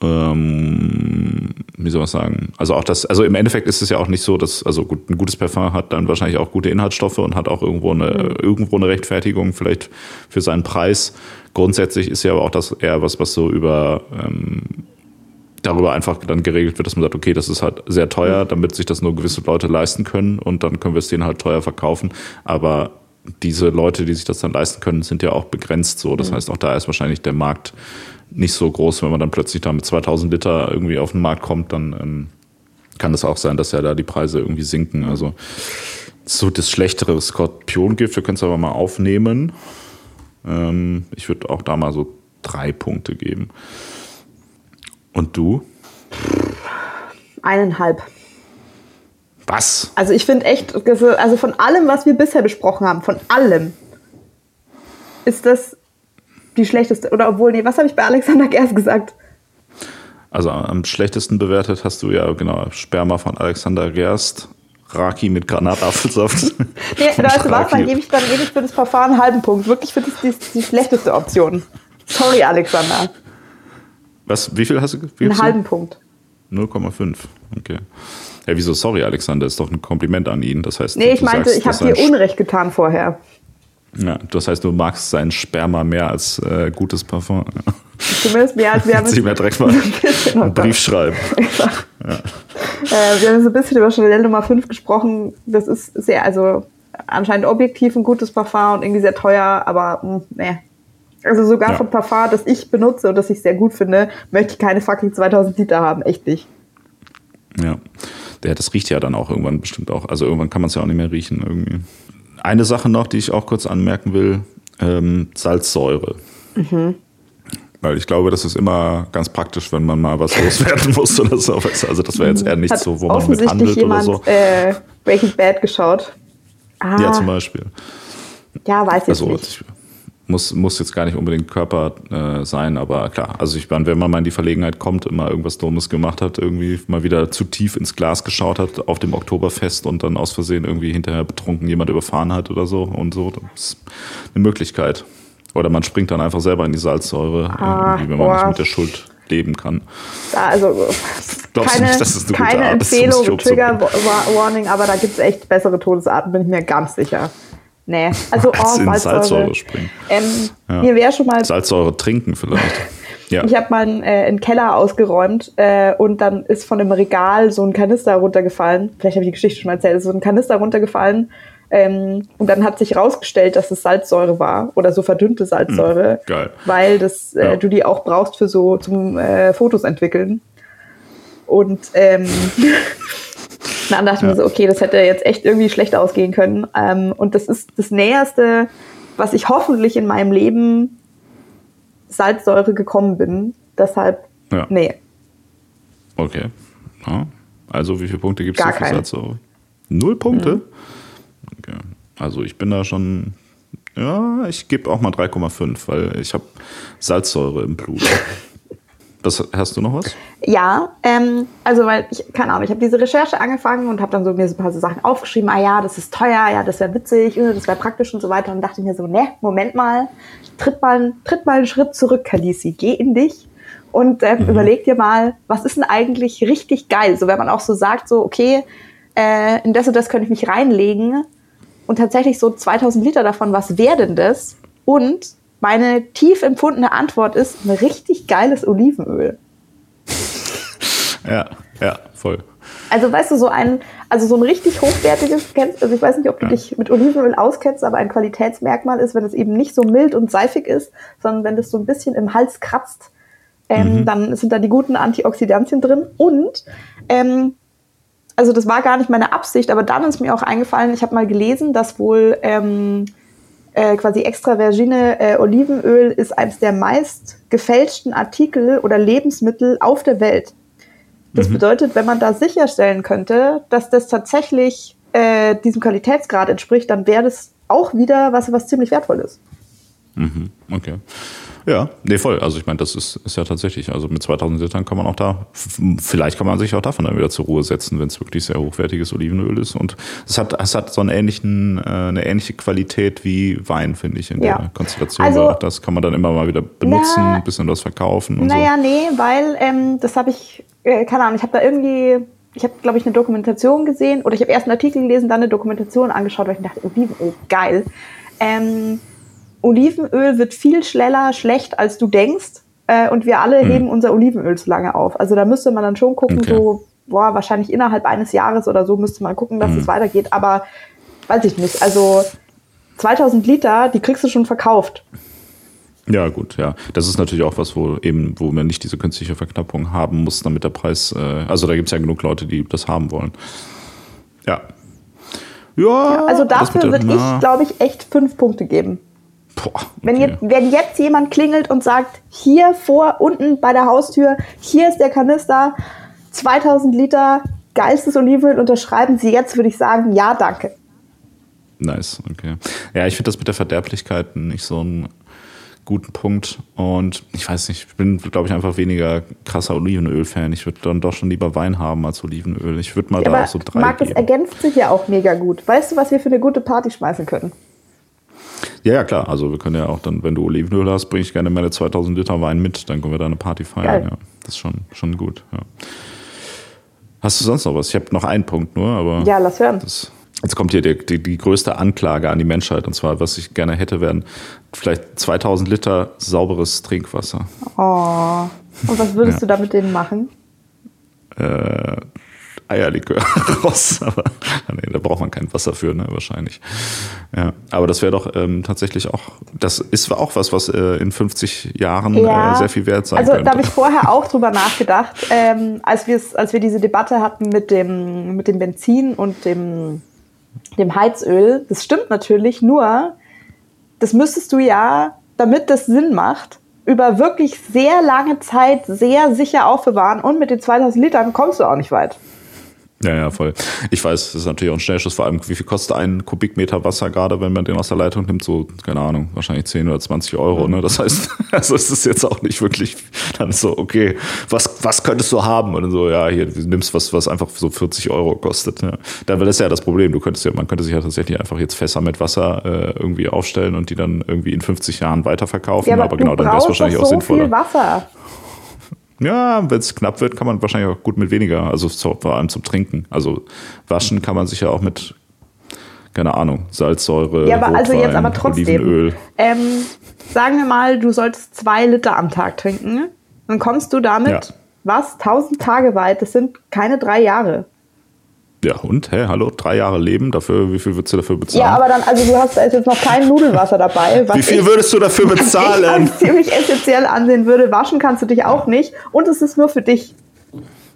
ähm, wie soll man sagen? Also auch das, also im Endeffekt ist es ja auch nicht so, dass, also gut, ein gutes Parfum hat dann wahrscheinlich auch gute Inhaltsstoffe und hat auch irgendwo eine, mhm. irgendwo eine Rechtfertigung vielleicht für seinen Preis. Grundsätzlich ist ja aber auch das eher was, was so über ähm, darüber einfach dann geregelt wird, dass man sagt, okay, das ist halt sehr teuer, mhm. damit sich das nur gewisse Leute leisten können und dann können wir es denen halt teuer verkaufen. Aber diese Leute, die sich das dann leisten können, sind ja auch begrenzt so. Das mhm. heißt, auch da ist wahrscheinlich der Markt nicht so groß. Wenn man dann plötzlich da mit 2000 Liter irgendwie auf den Markt kommt, dann ähm, kann es auch sein, dass ja da die Preise irgendwie sinken. Also so das schlechtere Skorpiongift, wir können es aber mal aufnehmen. Ähm, ich würde auch da mal so drei Punkte geben. Und du? Eineinhalb. Was? Also ich finde echt, also von allem, was wir bisher besprochen haben, von allem, ist das die schlechteste. Oder obwohl, nee, was habe ich bei Alexander Gerst gesagt? Also am schlechtesten bewertet hast du ja genau Sperma von Alexander Gerst, Raki mit Granatapfelsaft. nee, weißt du was, dann gebe ich dann gebe ich für das Verfahren einen halben Punkt. Wirklich für das, die, die schlechteste Option. Sorry, Alexander. Was, wie viel hast du? Wie einen halben Punkt. 0,5. Okay. Ja, wieso sorry, Alexander? Ist doch ein Kompliment an ihn. Das heißt, nee, ich meinte, sagst, ich habe dir Unrecht getan vorher. Ja, das heißt, du magst sein Sperma mehr als äh, gutes Parfum. Zumindest mehr als wir haben. Mir direkt mal einen Brief schreiben. ja. äh, wir haben so ein bisschen über Chanel Nummer 5 gesprochen. Das ist sehr, also anscheinend objektiv ein gutes Parfum und irgendwie sehr teuer, aber nee. Also sogar ja. von Parfum, das ich benutze und das ich sehr gut finde, möchte ich keine fucking 2000 Liter haben. Echt nicht. Ja. Der, das riecht ja dann auch irgendwann bestimmt auch. Also irgendwann kann man es ja auch nicht mehr riechen irgendwie. Eine Sache noch, die ich auch kurz anmerken will, ähm, Salzsäure. Mhm. Weil ich glaube, das ist immer ganz praktisch, wenn man mal was loswerden muss oder so. Also das wäre jetzt eher nicht so, wo man mit handelt jemand, oder so. Äh, Breaking Bad geschaut. Ah. Ja, zum Beispiel. Ja, weiß ich also, nicht muss, muss jetzt gar nicht unbedingt Körper äh, sein, aber klar, also ich meine, wenn man mal in die Verlegenheit kommt, immer irgendwas Dummes gemacht hat, irgendwie mal wieder zu tief ins Glas geschaut hat auf dem Oktoberfest und dann aus Versehen irgendwie hinterher betrunken jemand überfahren hat oder so und so, das ist eine Möglichkeit. Oder man springt dann einfach selber in die Salzsäure, ah, wenn man boah. nicht mit der Schuld leben kann. Also Glaubst keine, nicht, dass es eine keine Empfehlung, Trigger Warning, aber da gibt es echt bessere Todesarten, bin ich mir ganz sicher. Nee, also oh, Salzsäure. Salzsäure springen. Ähm, ja. Mir wäre schon mal. Salzsäure trinken vielleicht. Ja. Ich habe mal einen, äh, einen, Keller ausgeräumt äh, und dann ist von dem Regal so ein Kanister runtergefallen. Vielleicht habe ich die Geschichte schon mal erzählt. Ist so ein Kanister runtergefallen ähm, und dann hat sich herausgestellt, dass es Salzsäure war oder so verdünnte Salzsäure, mhm, geil. weil das, äh, ja. du die auch brauchst für so zum äh, Fotos entwickeln. Und ähm, dann dachte ich ja. mir so, okay, das hätte jetzt echt irgendwie schlecht ausgehen können. Ähm, und das ist das Näherste, was ich hoffentlich in meinem Leben Salzsäure gekommen bin. Deshalb, ja. nee. Okay. Ja. Also, wie viele Punkte gibt es für Salzsäure? Null Punkte? Mhm. Okay. Also, ich bin da schon. Ja, ich gebe auch mal 3,5, weil ich habe Salzsäure im Blut. Was, hast du noch was? Ja, ähm, also weil ich, keine Ahnung, ich habe diese Recherche angefangen und habe dann so mir so ein paar so Sachen aufgeschrieben, ah ja, das ist teuer, ja, das wäre witzig, äh, das wäre praktisch und so weiter. Und dachte mir so, ne, Moment mal, tritt mal, tritt mal einen Schritt zurück, Kalisi, geh in dich und äh, mhm. überleg dir mal, was ist denn eigentlich richtig geil? So wenn man auch so sagt, so, okay, äh, in das und das könnte ich mich reinlegen und tatsächlich so 2000 Liter davon, was wäre denn das? Und meine tief empfundene Antwort ist ein richtig geiles Olivenöl. ja, ja, voll. Also weißt du, so ein, also so ein richtig hochwertiges, also ich weiß nicht, ob du ja. dich mit Olivenöl auskennst, aber ein Qualitätsmerkmal ist, wenn es eben nicht so mild und seifig ist, sondern wenn es so ein bisschen im Hals kratzt, ähm, mhm. dann sind da die guten Antioxidantien drin. Und ähm, also das war gar nicht meine Absicht, aber dann ist mir auch eingefallen, ich habe mal gelesen, dass wohl ähm, äh, quasi extra vergine äh, Olivenöl ist eines der meist gefälschten Artikel oder Lebensmittel auf der Welt. Das mhm. bedeutet, wenn man da sicherstellen könnte, dass das tatsächlich äh, diesem Qualitätsgrad entspricht, dann wäre das auch wieder was, was ziemlich wertvoll ist. Mhm. Okay. Ja, nee, voll. Also ich meine, das ist, ist ja tatsächlich, also mit 2000 Litern kann man auch da, vielleicht kann man sich auch davon dann wieder zur Ruhe setzen, wenn es wirklich sehr hochwertiges Olivenöl ist. Und es hat, es hat so einen ähnlichen, äh, eine ähnliche Qualität wie Wein, finde ich, in ja. der Konstellation. Also, auch das kann man dann immer mal wieder benutzen, na, ein bisschen was verkaufen und naja, so. nee, weil ähm, das habe ich, äh, keine Ahnung, ich habe da irgendwie ich habe, glaube ich, eine Dokumentation gesehen oder ich habe erst einen Artikel gelesen, dann eine Dokumentation angeschaut, weil ich dachte, Olivenöl, geil. Ähm, Olivenöl wird viel schneller schlecht, als du denkst. Äh, und wir alle hm. heben unser Olivenöl zu lange auf. Also da müsste man dann schon gucken, okay. so, boah, wahrscheinlich innerhalb eines Jahres oder so müsste man gucken, dass hm. es weitergeht. Aber weiß ich nicht. Also 2000 Liter, die kriegst du schon verkauft. Ja, gut, ja. Das ist natürlich auch was, wo eben, wo man nicht diese künstliche Verknappung haben muss, damit der Preis, äh, also da gibt es ja genug Leute, die das haben wollen. Ja. Ja. ja also dafür würde ich, glaube ich, echt fünf Punkte geben. Boah, okay. wenn, jetzt, wenn jetzt jemand klingelt und sagt, hier vor, unten bei der Haustür, hier ist der Kanister, 2000 Liter, geilstes Olivenöl, unterschreiben Sie jetzt, würde ich sagen, ja, danke. Nice, okay. Ja, ich finde das mit der Verderblichkeit nicht so einen guten Punkt. Und ich weiß nicht, ich bin, glaube ich, einfach weniger krasser Olivenöl-Fan. Ich würde dann doch schon lieber Wein haben als Olivenöl. Ich würde mal ja, da auch so drei. Marc, es ergänzt sich ja auch mega gut. Weißt du, was wir für eine gute Party schmeißen können? Ja, ja, klar. Also wir können ja auch dann, wenn du Olivenöl hast, bringe ich gerne meine 2000 Liter Wein mit. Dann können wir da eine Party feiern. Ja, das ist schon, schon gut. Ja. Hast du sonst noch was? Ich habe noch einen Punkt nur, aber. Ja, lass hören. Das, jetzt kommt hier die, die, die, größte Anklage an die Menschheit. Und zwar, was ich gerne hätte, wären vielleicht 2000 Liter sauberes Trinkwasser. Oh. Und was würdest ja. du da mit denen machen? Äh, Eierlikör raus. Aber nee, da braucht man kein Wasser für, ne, wahrscheinlich. Ja, aber das wäre doch ähm, tatsächlich auch, das ist auch was, was äh, in 50 Jahren ja. äh, sehr viel wert sein also, könnte. Also da habe ich vorher auch drüber nachgedacht, ähm, als, als wir diese Debatte hatten mit dem, mit dem Benzin und dem, dem Heizöl. Das stimmt natürlich, nur das müsstest du ja, damit das Sinn macht, über wirklich sehr lange Zeit sehr sicher aufbewahren und mit den 2000 Litern kommst du auch nicht weit. Ja, ja, voll. Ich weiß, das ist natürlich auch ein Schnellschuss, vor allem, wie viel kostet ein Kubikmeter Wasser gerade, wenn man den aus der Leitung nimmt? So, keine Ahnung, wahrscheinlich 10 oder 20 Euro, ne? Das heißt, also ist es jetzt auch nicht wirklich dann so, okay, was, was könntest du haben? Und so, ja, hier, du nimmst was, was einfach so 40 Euro kostet. Ja. Da wäre das ja das Problem. Du könntest ja, man könnte sich ja tatsächlich einfach jetzt Fässer mit Wasser äh, irgendwie aufstellen und die dann irgendwie in 50 Jahren weiterverkaufen. Ja, aber, aber genau, dann wäre es wahrscheinlich so auch sinnvoller. Viel Wasser. Ja, wenn es knapp wird, kann man wahrscheinlich auch gut mit weniger, also vor allem zum Trinken. Also waschen kann man sich ja auch mit, keine Ahnung, Salzsäure, ja, aber Rotwein, also jetzt aber trotzdem, Olivenöl. Ähm, sagen wir mal, du solltest zwei Liter am Tag trinken, dann kommst du damit, ja. was, tausend Tage weit, das sind keine drei Jahre. Ja, und? Hä, hallo, drei Jahre Leben, dafür, wie viel würdest du dafür bezahlen? Ja, aber dann, also du hast jetzt noch kein Nudelwasser dabei. wie viel würdest du dafür bezahlen? Ich ziemlich essentiell ansehen würde. Waschen kannst du dich auch nicht und es ist nur für dich.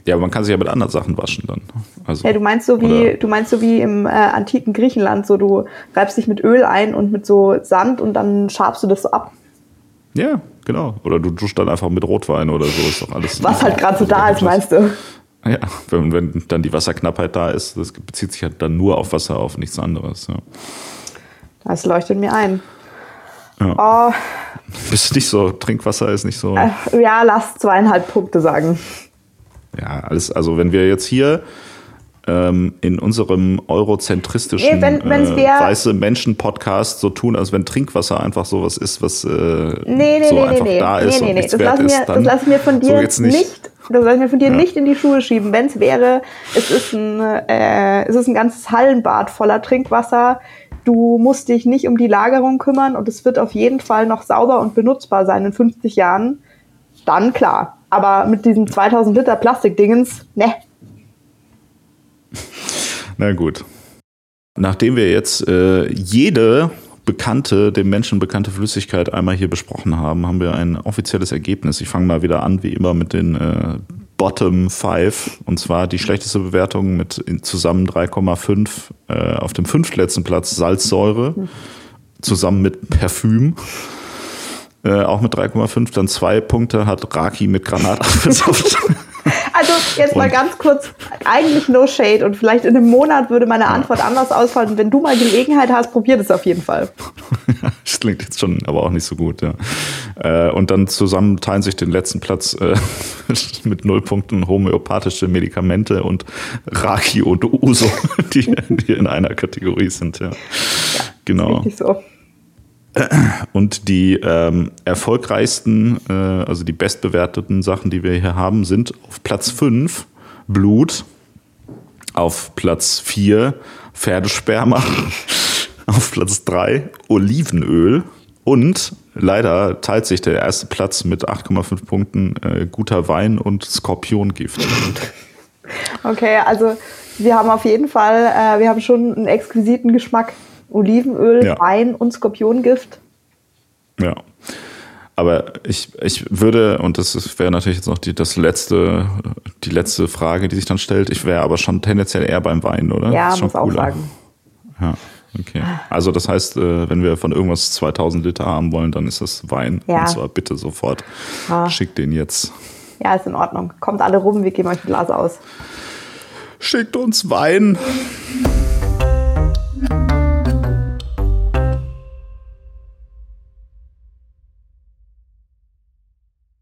Ja, aber man kann sich ja mit anderen Sachen waschen dann. Also, ja, du meinst so wie, du meinst so wie im äh, antiken Griechenland, so du reibst dich mit Öl ein und mit so Sand und dann schabst du das so ab. Ja, genau. Oder du duschst dann einfach mit Rotwein oder so, ist doch alles. Was halt gerade so da ist, meinst du? Ja, wenn, wenn dann die Wasserknappheit da ist, das bezieht sich halt dann nur auf Wasser, auf nichts anderes. Ja. Das leuchtet mir ein. Ja. Oh. Bist du nicht so, Trinkwasser ist nicht so. Äh, ja, lass zweieinhalb Punkte sagen. Ja, alles, also wenn wir jetzt hier ähm, in unserem eurozentristischen nee, wenn, äh, weiße Menschen-Podcast so tun, als wenn Trinkwasser einfach sowas ist, was äh, nee, nee, so einfach da ist und nichts das wert ist. das lass mir von dir so nicht, nicht das soll ich mir von dir ja. nicht in die Schuhe schieben. Wenn es wäre, es ist, ein, äh, es ist ein ganzes Hallenbad voller Trinkwasser. Du musst dich nicht um die Lagerung kümmern und es wird auf jeden Fall noch sauber und benutzbar sein in 50 Jahren. Dann klar. Aber mit diesem 2000 Liter Plastikdingens, ne. Na gut. Nachdem wir jetzt äh, jede bekannte, dem Menschen bekannte Flüssigkeit einmal hier besprochen haben, haben wir ein offizielles Ergebnis. Ich fange mal wieder an, wie immer, mit den äh, Bottom 5. Und zwar die schlechteste Bewertung mit zusammen 3,5 äh, auf dem fünftletzten Platz Salzsäure, zusammen mit Parfüm. Äh, auch mit 3,5. Dann zwei Punkte hat Raki mit Granatapfelsaft. Also Jetzt mal ganz kurz, eigentlich no shade und vielleicht in einem Monat würde meine Antwort anders ausfallen. Wenn du mal Gelegenheit hast, probier das auf jeden Fall. Das klingt jetzt schon aber auch nicht so gut, ja. Äh, und dann zusammen teilen sich den letzten Platz äh, mit null Punkten homöopathische Medikamente und Raki und Uso, die, die in einer Kategorie sind, ja. Genau. Richtig so. Und die ähm, erfolgreichsten, äh, also die bestbewerteten Sachen, die wir hier haben, sind auf Platz 5 Blut, auf Platz 4 Pferdesperma, auf Platz 3 Olivenöl und leider teilt sich der erste Platz mit 8,5 Punkten äh, guter Wein und Skorpiongift. Okay, also wir haben auf jeden Fall, äh, wir haben schon einen exquisiten Geschmack. Olivenöl, Ja. Wein und Skorpionigift. Ja. Aber ich, ich würde, und das wäre natürlich jetzt noch die, das letzte, die letzte Frage, die sich dann stellt, ich wäre aber schon tendenziell eher beim Wein, oder? Ja, muss auch cooler. sagen. Ja, okay. Also das heißt, äh, wenn wir von irgendwas 2000 Liter haben wollen, dann ist das Wein. Ja. Und zwar bitte sofort. Ah. Schickt den jetzt. Ja, ist in Ordnung. Kommt alle rum, wir geben euch ein Glas aus. Schickt uns Wein.